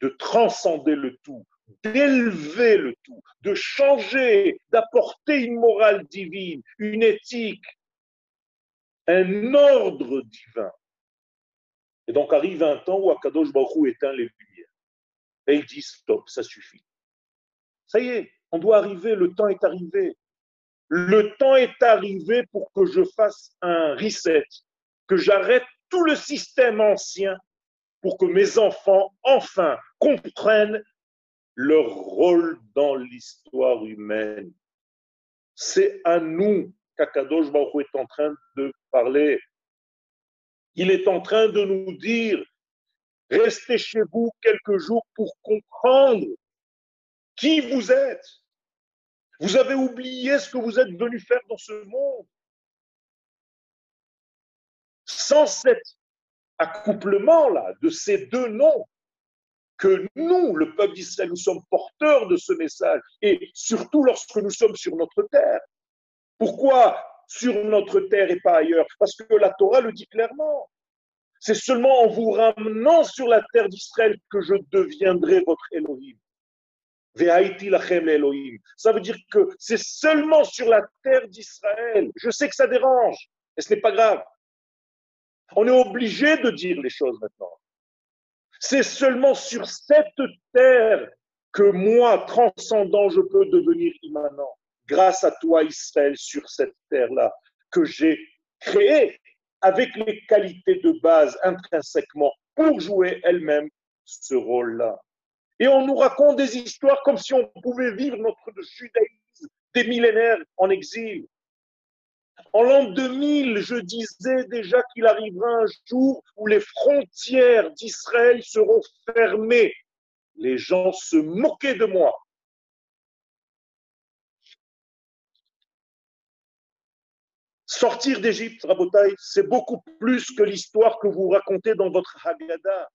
de transcender le tout, d'élever le tout, de changer, d'apporter une morale divine, une éthique, un ordre divin. Et donc arrive un temps où Akadosh Baruch éteint les lumières. Et il dit stop, ça suffit. Ça y est, on doit arriver, le temps est arrivé. Le temps est arrivé pour que je fasse un reset, que j'arrête tout le système ancien pour que mes enfants, enfin, comprennent leur rôle dans l'histoire humaine. C'est à nous qu'Akadosh Baruch est en train de parler. Il est en train de nous dire, restez chez vous quelques jours pour comprendre qui vous êtes. Vous avez oublié ce que vous êtes venu faire dans ce monde. Sans cet accouplement-là de ces deux noms, que nous, le peuple d'Israël, nous sommes porteurs de ce message, et surtout lorsque nous sommes sur notre terre. Pourquoi sur notre terre et pas ailleurs? Parce que la Torah le dit clairement. C'est seulement en vous ramenant sur la terre d'Israël que je deviendrai votre Elohim. Ça veut dire que c'est seulement sur la terre d'Israël. Je sais que ça dérange, et ce n'est pas grave. On est obligé de dire les choses maintenant. C'est seulement sur cette terre que moi, transcendant, je peux devenir immanent. Grâce à toi, Israël, sur cette terre-là, que j'ai créée avec les qualités de base intrinsèquement pour jouer elle-même ce rôle-là. Et on nous raconte des histoires comme si on pouvait vivre notre judaïsme des millénaires en exil. En l'an 2000, je disais déjà qu'il arrivera un jour où les frontières d'Israël seront fermées. Les gens se moquaient de moi. Sortir d'Égypte, Rabotai, c'est beaucoup plus que l'histoire que vous racontez dans votre Haggadah.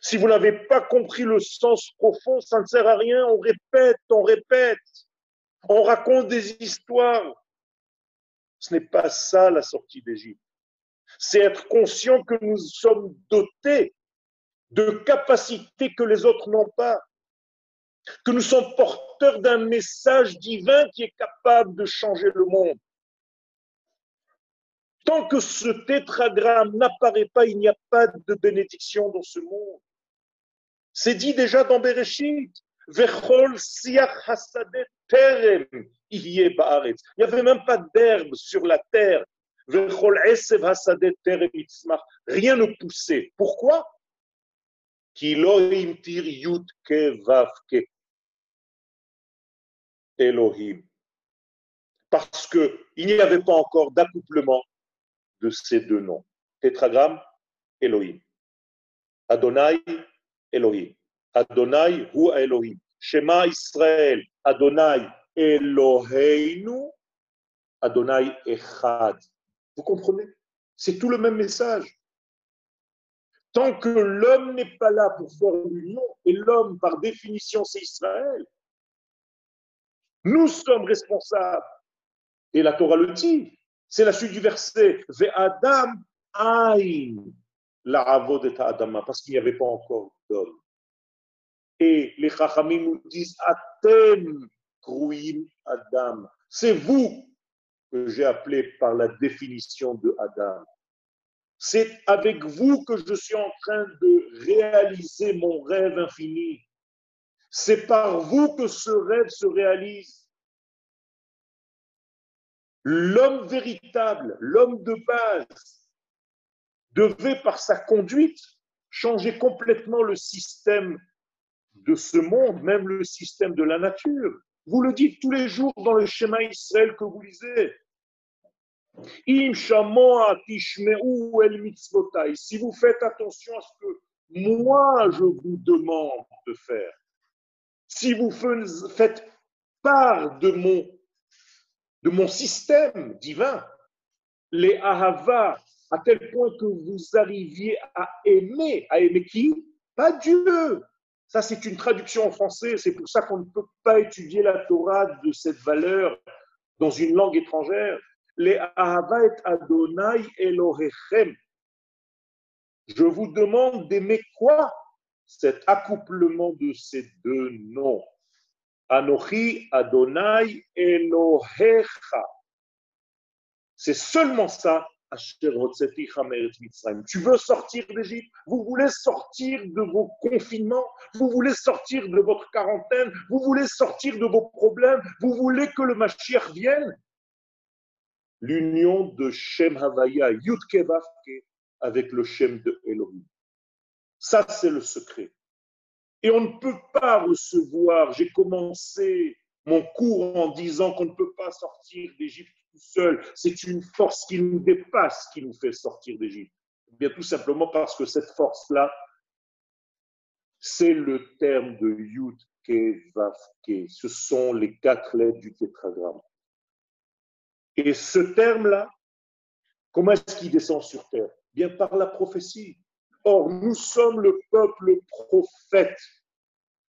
Si vous n'avez pas compris le sens profond, ça ne sert à rien. On répète, on répète. On raconte des histoires. Ce n'est pas ça la sortie d'Égypte. C'est être conscient que nous sommes dotés de capacités que les autres n'ont pas, que nous sommes porteurs d'un message divin qui est capable de changer le monde. Tant que ce tétragramme n'apparaît pas, il n'y a pas de bénédiction dans ce monde. C'est dit déjà dans Bereshit. Il n'y avait même pas d'herbe sur la terre. Rien ne poussait. Pourquoi? Elohim. Parce qu'il n'y avait pas encore d'accouplement de ces deux noms. Tétragramme, Elohim. Adonai, Elohim. Adonai, hu Elohim. Shema Israël, Adonai, Eloheinu, Adonai Echad. Vous comprenez? C'est tout le même message. Tant que l'homme n'est pas là pour faire l'union, et l'homme, par définition, c'est Israël, nous sommes responsables. Et la Torah le dit. C'est la suite du verset. Ve Adam aïn la de Adama, parce qu'il n'y avait pas encore d'homme. Et les Chachamim nous disent Atem Kruim Adam. C'est vous que j'ai appelé par la définition de Adam. C'est avec vous que je suis en train de réaliser mon rêve infini. C'est par vous que ce rêve se réalise. L'homme véritable, l'homme de base, devait par sa conduite changer complètement le système de ce monde, même le système de la nature. Vous le dites tous les jours dans le schéma Israël que vous lisez. Si vous faites attention à ce que moi je vous demande de faire, si vous faites part de mon, de mon système divin, les ahava, à tel point que vous arriviez à aimer, à aimer qui? Pas Dieu. Ça, c'est une traduction en français. C'est pour ça qu'on ne peut pas étudier la Torah de cette valeur dans une langue étrangère. Les Adonai Elohechem. Je vous demande d'aimer quoi? Cet accouplement de ces deux noms. Anochi Adonai Elohecha. C'est seulement ça tu veux sortir d'Égypte? Vous voulez sortir de vos confinements? Vous voulez sortir de votre quarantaine? Vous voulez sortir de vos problèmes? Vous voulez que le Mashiach vienne? L'union de Shem Havaya, Yudke avec le Shem de Elohim. Ça, c'est le secret. Et on ne peut pas recevoir, j'ai commencé mon cours en disant qu'on ne peut pas sortir d'Égypte seul. C'est une force qui nous dépasse qui nous fait sortir d'Égypte. Eh bien tout simplement parce que cette force-là, c'est le terme de Yud Ke Vav Ke. Ce sont les quatre lettres du tétragramme. Et ce terme-là, comment est-ce qu'il descend sur terre? Bien par la prophétie. Or, nous sommes le peuple prophète.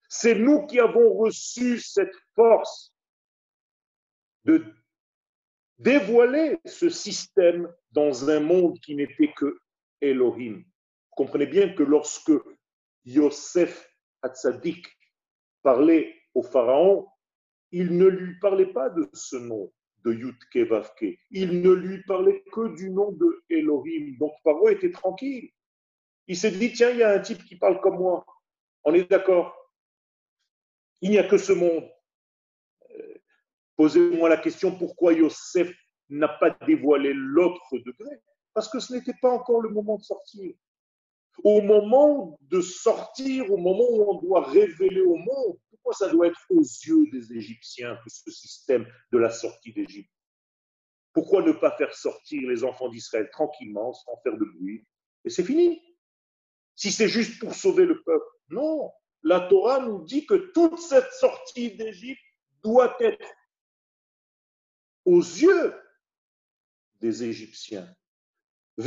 C'est nous qui avons reçu cette force de dévoiler ce système dans un monde qui n'était que Elohim. Vous comprenez bien que lorsque Yosef Hatzadik parlait au pharaon, il ne lui parlait pas de ce nom de Yutke Vavke. Il ne lui parlait que du nom de Elohim. Donc Pharaon était tranquille. Il s'est dit, tiens, il y a un type qui parle comme moi. On est d'accord? Il n'y a que ce monde. Posez-moi la question pourquoi Yosef n'a pas dévoilé l'autre degré? Parce que ce n'était pas encore le moment de sortir. Au moment de sortir, au moment où on doit révéler au monde, pourquoi ça doit être aux yeux des Égyptiens tout ce système de la sortie d'Égypte? Pourquoi ne pas faire sortir les enfants d'Israël tranquillement, sans faire de bruit Et c'est fini? Si c'est juste pour sauver le peuple. Non, la Torah nous dit que toute cette sortie d'Égypte doit être aux yeux des Égyptiens. Je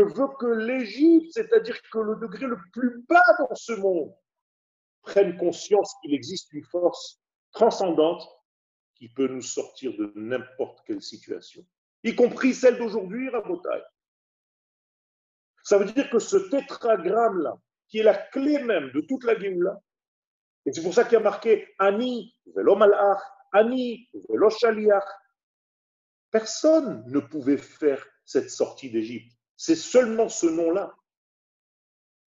veux que l'Égypte, c'est-à-dire que le degré le plus bas dans ce monde, prenne conscience qu'il existe une force transcendante qui peut nous sortir de n'importe quelle situation, y compris celle d'aujourd'hui, Rabotai. Ça veut dire que ce tétragramme-là, qui est la clé même de toute la Géoula, et c'est pour ça qu'il y a marqué Ani, velo malach, Ani, velo shaliach. Personne ne pouvait faire cette sortie d'Égypte. C'est seulement ce nom-là.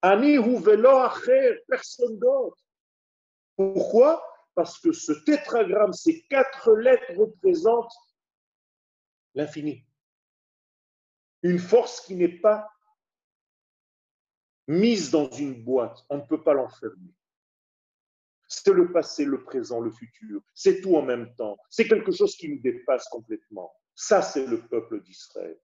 Ani ou velo acher, personne d'autre. Pourquoi? Parce que ce tétragramme, ces quatre lettres représentent l'infini. Une force qui n'est pas mise dans une boîte. On ne peut pas l'enfermer. C'est le passé, le présent, le futur. C'est tout en même temps. C'est quelque chose qui nous dépasse complètement. Ça, c'est le peuple d'Israël.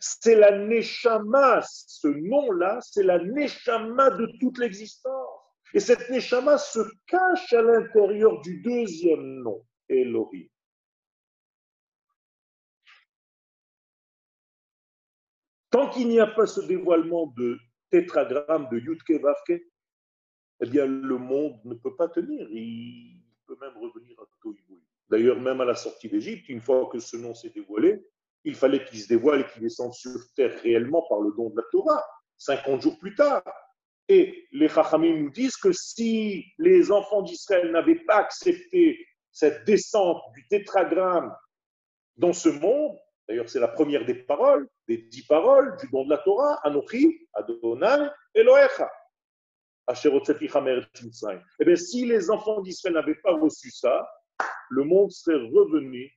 C'est la Neshama, ce nom-là, c'est la Neshama de toute l'existence. Et cette Neshama se cache à l'intérieur du deuxième nom, Elohim. Tant qu'il n'y a pas ce dévoilement de tétragramme de Yudke Vavke, eh bien, le monde ne peut pas tenir. Il peut même revenir à Toïboui. D'ailleurs, même à la sortie d'Égypte, une fois que ce nom s'est dévoilé, il fallait qu'il se dévoile et qu'il descende sur terre réellement par le don de la Torah, 50 jours plus tard. Et les Chachamim nous disent que si les enfants d'Israël n'avaient pas accepté cette descente du tétragramme dans ce monde, d'ailleurs c'est la première des paroles, des dix paroles du don de la Torah, Anochi, Adonai, Elohecha. Eh bien, si les enfants d'Israël n'avaient pas reçu ça, le monde serait revenu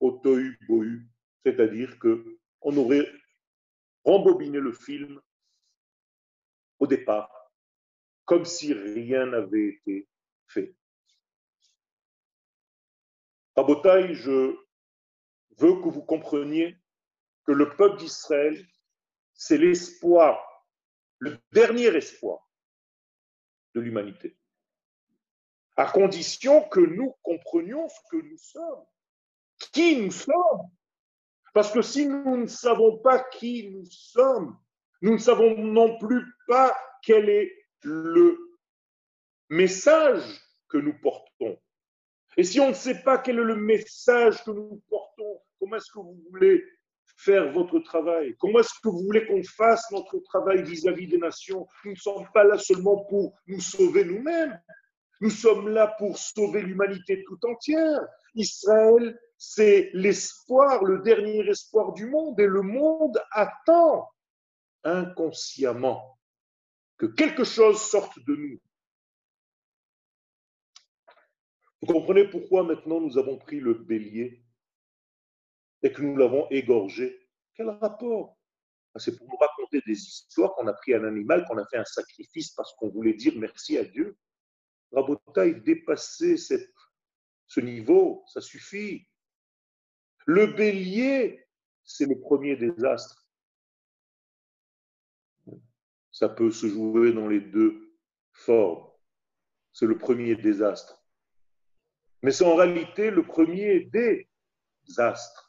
au tohu bohu, c'est-à-dire que on aurait rembobiné le film au départ, comme si rien n'avait été fait. Rabotai, je veux que vous compreniez que le peuple d'Israël, c'est l'espoir, le dernier espoir l'humanité. À condition que nous comprenions ce que nous sommes, qui nous sommes. Parce que si nous ne savons pas qui nous sommes, nous ne savons non plus pas quel est le message que nous portons. Et si on ne sait pas quel est le message que nous portons, comment est-ce que vous voulez faire votre travail Comment est-ce que vous voulez qu'on fasse notre travail vis-à-vis des nations Nous ne sommes pas là seulement pour nous sauver nous-mêmes. Nous sommes là pour sauver l'humanité tout entière. Israël, c'est l'espoir, le dernier espoir du monde. Et le monde attend inconsciemment que quelque chose sorte de nous. Vous comprenez pourquoi maintenant nous avons pris le bélier? Et que nous l'avons égorgé. Quel rapport? Ah, C'est pour nous raconter des histoires qu'on a pris un animal, qu'on a fait un sacrifice parce qu'on voulait dire merci à Dieu. Rabotaille, dépasser ce niveau, ça suffit. Le bélier, c'est le premier désastre. Ça peut se jouer dans les deux formes. C'est le premier désastre. Mais c'est en réalité le premier désastre.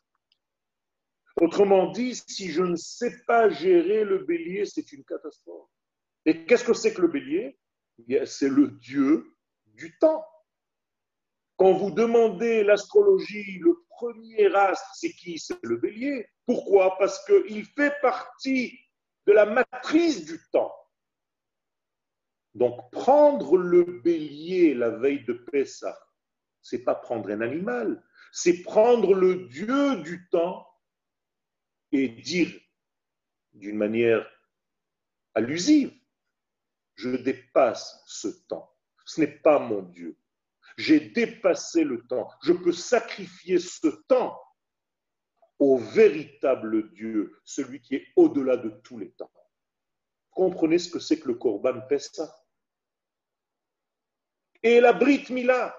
Autrement dit, si je ne sais pas gérer le bélier, c'est une catastrophe. Et qu'est-ce que c'est que le bélier? C'est le dieu du temps. Quand vous demandez l'astrologie, le premier astre, c'est qui? C'est le bélier. Pourquoi? Parce qu'il fait partie de la matrice du temps. Donc, prendre le bélier la veille de Pessah, c'est pas prendre un animal, c'est prendre le Dieu du temps et dire d'une manière allusive, je dépasse ce temps. Ce n'est pas mon Dieu. J'ai dépassé le temps. Je peux sacrifier ce temps au véritable Dieu, celui qui est au-delà de tous les temps. Comprenez ce que c'est que le Corban Pessa. Et la Brit Mila,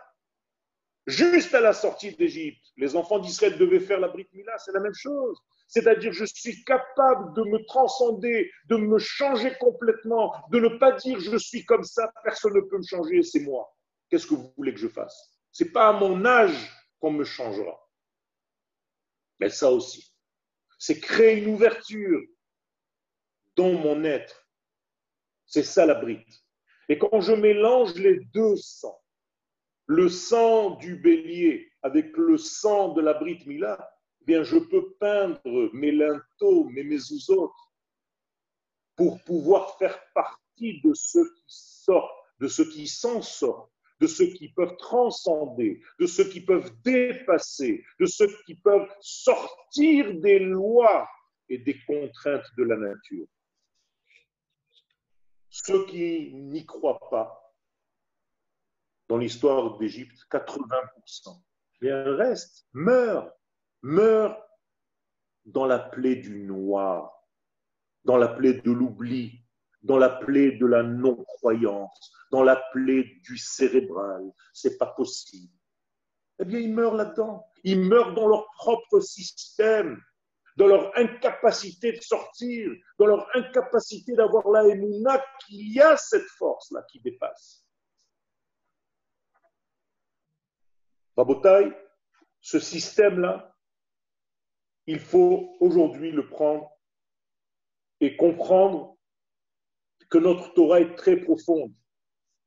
juste à la sortie d'Égypte, les enfants d'Israël devaient faire la Brit Mila, c'est la même chose. C'est-à-dire, je suis capable de me transcender, de me changer complètement, de ne pas dire je suis comme ça, personne ne peut me changer, c'est moi. Qu'est-ce que vous voulez que je fasse? C'est pas à mon âge qu'on me changera. Mais ça aussi, c'est créer une ouverture dans mon être. C'est ça la brite. Et quand je mélange les deux sangs, le sang du bélier avec le sang de la brite Mila, je peux peindre mes linteaux, mes mezuzot, pour pouvoir faire partie de ceux qui sortent, de ceux qui s'en sortent, de ceux qui peuvent transcender, de ceux qui peuvent dépasser, de ceux qui peuvent sortir des lois et des contraintes de la nature. Ceux qui n'y croient pas, dans l'histoire d'Égypte, 80%, bien, restent, meurent meurt dans la plaie du noir, dans la plaie de l'oubli, dans la plaie de la non-croyance, dans la plaie du cérébral. C'est pas possible. Eh bien, ils meurent là-dedans. Ils meurent dans leur propre système, dans leur incapacité de sortir, dans leur incapacité d'avoir la émouna qu'il y a cette force-là qui dépasse. Rabotai, ce système-là, il faut aujourd'hui le prendre et comprendre que notre Torah est très profonde.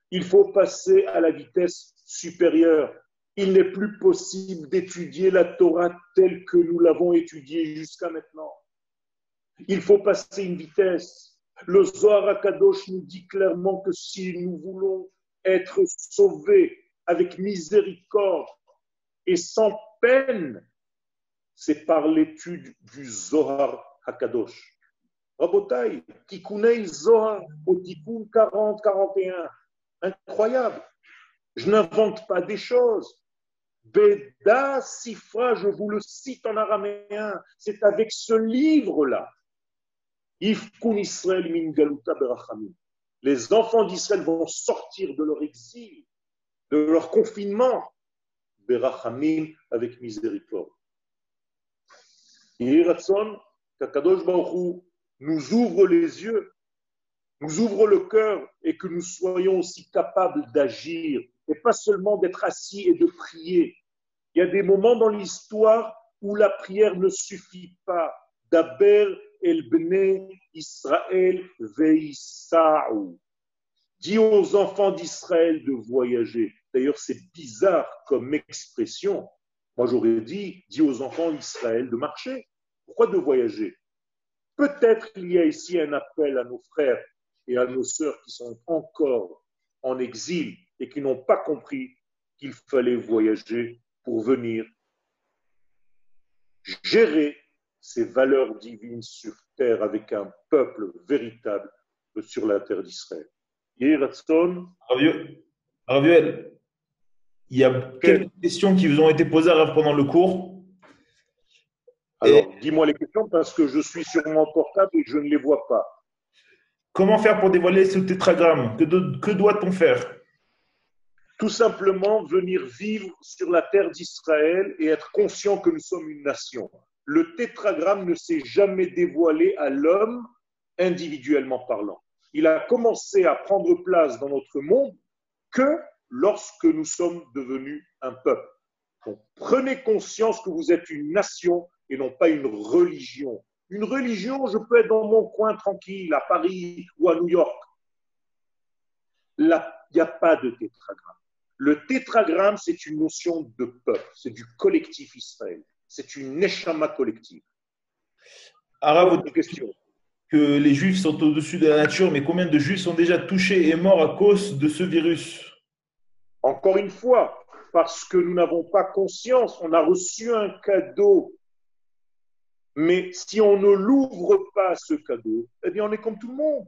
Il faut passer à la vitesse supérieure. Il n'est plus possible d'étudier la Torah telle que nous l'avons étudiée jusqu'à maintenant. Il faut passer une vitesse. Le Zohar Akadosh nous dit clairement que si nous voulons être sauvés avec miséricorde et sans peine, c'est par l'étude du Zohar Hakadosh. Rabotai, Tikunei Zohar au Tikkun 40-41. Incroyable. Je n'invente pas des choses. Beda Sifra, je vous le cite en araméen, c'est avec ce livre-là. Ifkun Israël min galuta berachamim. Les enfants d'Israël vont sortir de leur exil, de leur confinement, berachamim, avec miséricorde. Ratson, Kakadosh Baruch nous ouvre les yeux, nous ouvre le cœur et que nous soyons aussi capables d'agir et pas seulement d'être assis et de prier. Il y a des moments dans l'histoire où la prière ne suffit pas. Daber el bne Israël veisa'u. Dis aux enfants d'Israël de voyager. D'ailleurs, c'est bizarre comme expression. Moi, j'aurais dit, dis aux enfants d'Israël de marcher. Pourquoi de voyager? Peut-être qu'il y a ici un appel à nos frères et à nos sœurs qui sont encore en exil et qui n'ont pas compris qu'il fallait voyager pour venir gérer ces valeurs divines sur terre avec un peuple véritable sur la terre d'Israël. Raviel, il y a quelques questions qui vous ont été posées pendant le cours. Alors, dis-moi les questions parce que je suis sur mon portable et je ne les vois pas. Comment faire pour dévoiler ce tétragramme? Que, que doit-on faire? Tout simplement venir vivre sur la terre d'Israël et être conscient que nous sommes une nation. Le tétragramme ne s'est jamais dévoilé à l'homme individuellement parlant. Il a commencé à prendre place dans notre monde que lorsque nous sommes devenus un peuple. Donc, prenez conscience que vous êtes une nation et non pas une religion. Une religion, je peux être dans mon coin tranquille, à Paris ou à New York. Là, il n'y a pas de tétragramme. Le tétragramme, c'est une notion de peuple, c'est du collectif Israël, c'est une neshama collective. Arabe, votre question que les juifs sont au-dessus de la nature, mais combien de juifs sont déjà touchés et morts à cause de ce virus? Encore une fois, parce que nous n'avons pas conscience, on a reçu un cadeau mais si on ne l'ouvre pas, ce cadeau, eh bien, on est comme tout le monde.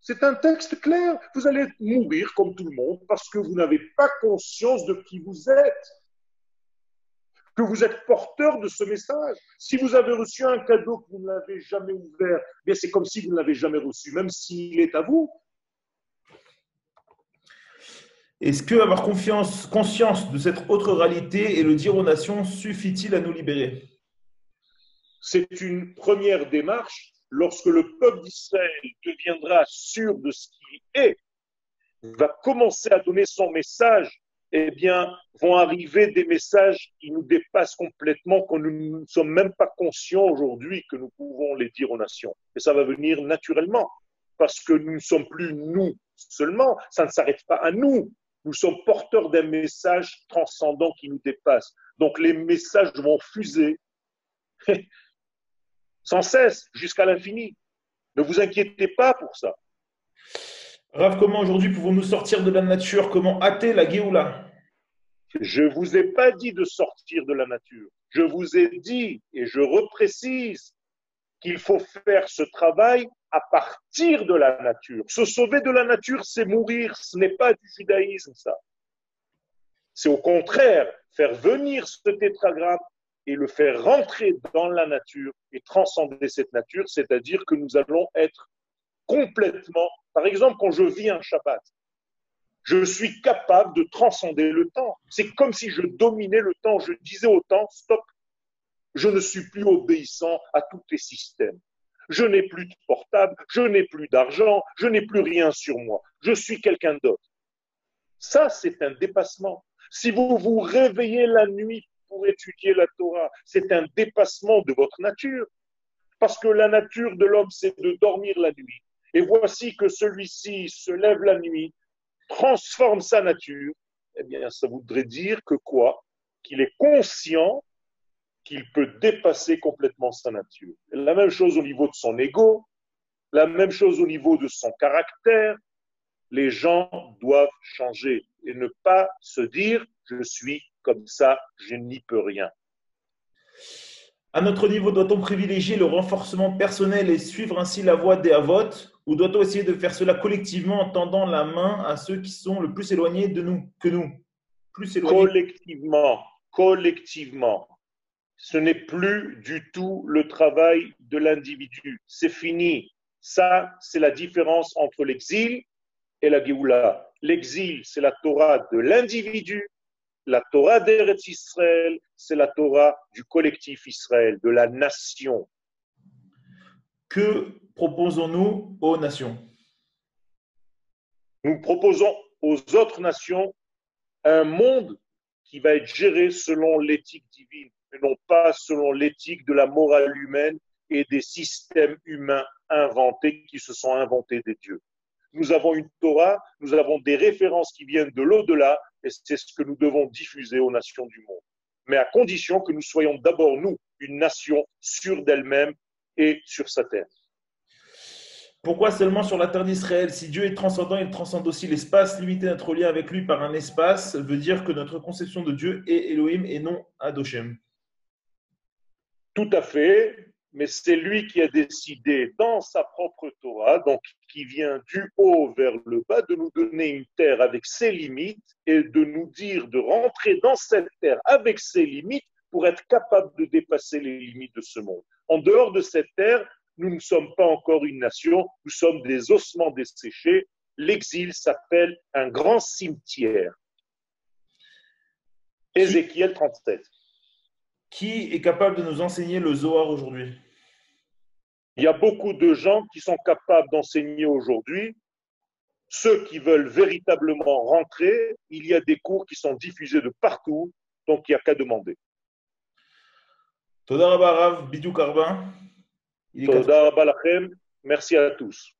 C'est un texte clair. Vous allez mourir comme tout le monde parce que vous n'avez pas conscience de qui vous êtes, que vous êtes porteur de ce message. Si vous avez reçu un cadeau que vous n'avez jamais ouvert, eh c'est comme si vous ne l'avez jamais reçu, même s'il est à vous. Est-ce que avoir conscience de cette autre réalité et le dire aux nations suffit-il à nous libérer? C'est une première démarche. Lorsque le peuple d'Israël deviendra sûr de ce qu'il est, va commencer à donner son message, eh bien, vont arriver des messages qui nous dépassent complètement, qu'on nous ne sommes même pas conscients aujourd'hui que nous pouvons les dire aux nations. Et ça va venir naturellement, parce que nous ne sommes plus nous seulement, ça ne s'arrête pas à nous, nous sommes porteurs d'un message transcendant qui nous dépasse. Donc les messages vont fuser sans cesse jusqu'à l'infini. Ne vous inquiétez pas pour ça. Rav, comment aujourd'hui pouvons-nous sortir de la nature? Comment hâter la Géoula? Je ne vous ai pas dit de sortir de la nature. Je vous ai dit, et je reprécise, qu'il faut faire ce travail à partir de la nature. Se sauver de la nature, c'est mourir. Ce n'est pas du judaïsme, ça. C'est au contraire faire venir ce tétragramme et le faire rentrer dans la nature et transcender cette nature, c'est-à-dire que nous allons être complètement, par exemple, quand je vis un Shabbat, je suis capable de transcender le temps. C'est comme si je dominais le temps. Je disais au temps, stop, je ne suis plus obéissant à tous les systèmes. Je n'ai plus de portable, je n'ai plus d'argent, je n'ai plus rien sur moi. Je suis quelqu'un d'autre. Ça, c'est un dépassement. Si vous vous réveillez la nuit pour étudier la Torah, c'est un dépassement de votre nature. Parce que la nature de l'homme, c'est de dormir la nuit. Et voici que celui-ci se lève la nuit, transforme sa nature. Eh bien, ça voudrait dire que quoi? Qu'il est conscient qu'il peut dépasser complètement sa nature. La même chose au niveau de son ego, la même chose au niveau de son caractère. Les gens doivent changer et ne pas se dire je suis comme ça, je n'y peux rien. À notre niveau, doit-on privilégier le renforcement personnel et suivre ainsi la voie des Havot ou doit-on essayer de faire cela collectivement en tendant la main à ceux qui sont le plus éloignés de nous que nous plus Collectivement, collectivement. Ce n'est plus du tout le travail de l'individu. C'est fini. Ça, c'est la différence entre l'exil et la Géoula. L'exil, c'est la Torah de l'individu. La Torah d'Eretz Israël, c'est la Torah du collectif Israël, de la nation. Que proposons-nous aux nations? Nous proposons aux autres nations un monde qui va être géré selon l'éthique divine, non pas selon l'éthique de la morale humaine et des systèmes humains inventés qui se sont inventés des dieux. Nous avons une Torah, nous avons des références qui viennent de l'au-delà, et c'est ce que nous devons diffuser aux nations du monde. Mais à condition que nous soyons d'abord, nous, une nation sûre d'elle-même et sur sa terre. Pourquoi seulement sur la terre d'Israël? Si Dieu est transcendant, il transcende aussi l'espace. Limiter notre lien avec lui par un espace veut dire que notre conception de Dieu est Elohim et non Adoshem. Tout à fait, mais c'est lui qui a décidé dans sa propre Torah, donc qui vient du haut vers le bas, de nous donner une terre avec ses limites et de nous dire de rentrer dans cette terre avec ses limites pour être capable de dépasser les limites de ce monde. En dehors de cette terre, nous ne sommes pas encore une nation, nous sommes des ossements desséchés. L'exil s'appelle un grand cimetière. Ézéchiel 37. Qui est capable de nous enseigner le Zohar aujourd'hui? Il y a beaucoup de gens qui sont capables d'enseigner aujourd'hui. Ceux qui veulent véritablement rentrer, il y a des cours qui sont diffusés de partout, donc il n'y a qu'à demander. Toda Bidou Karbin. Merci à tous.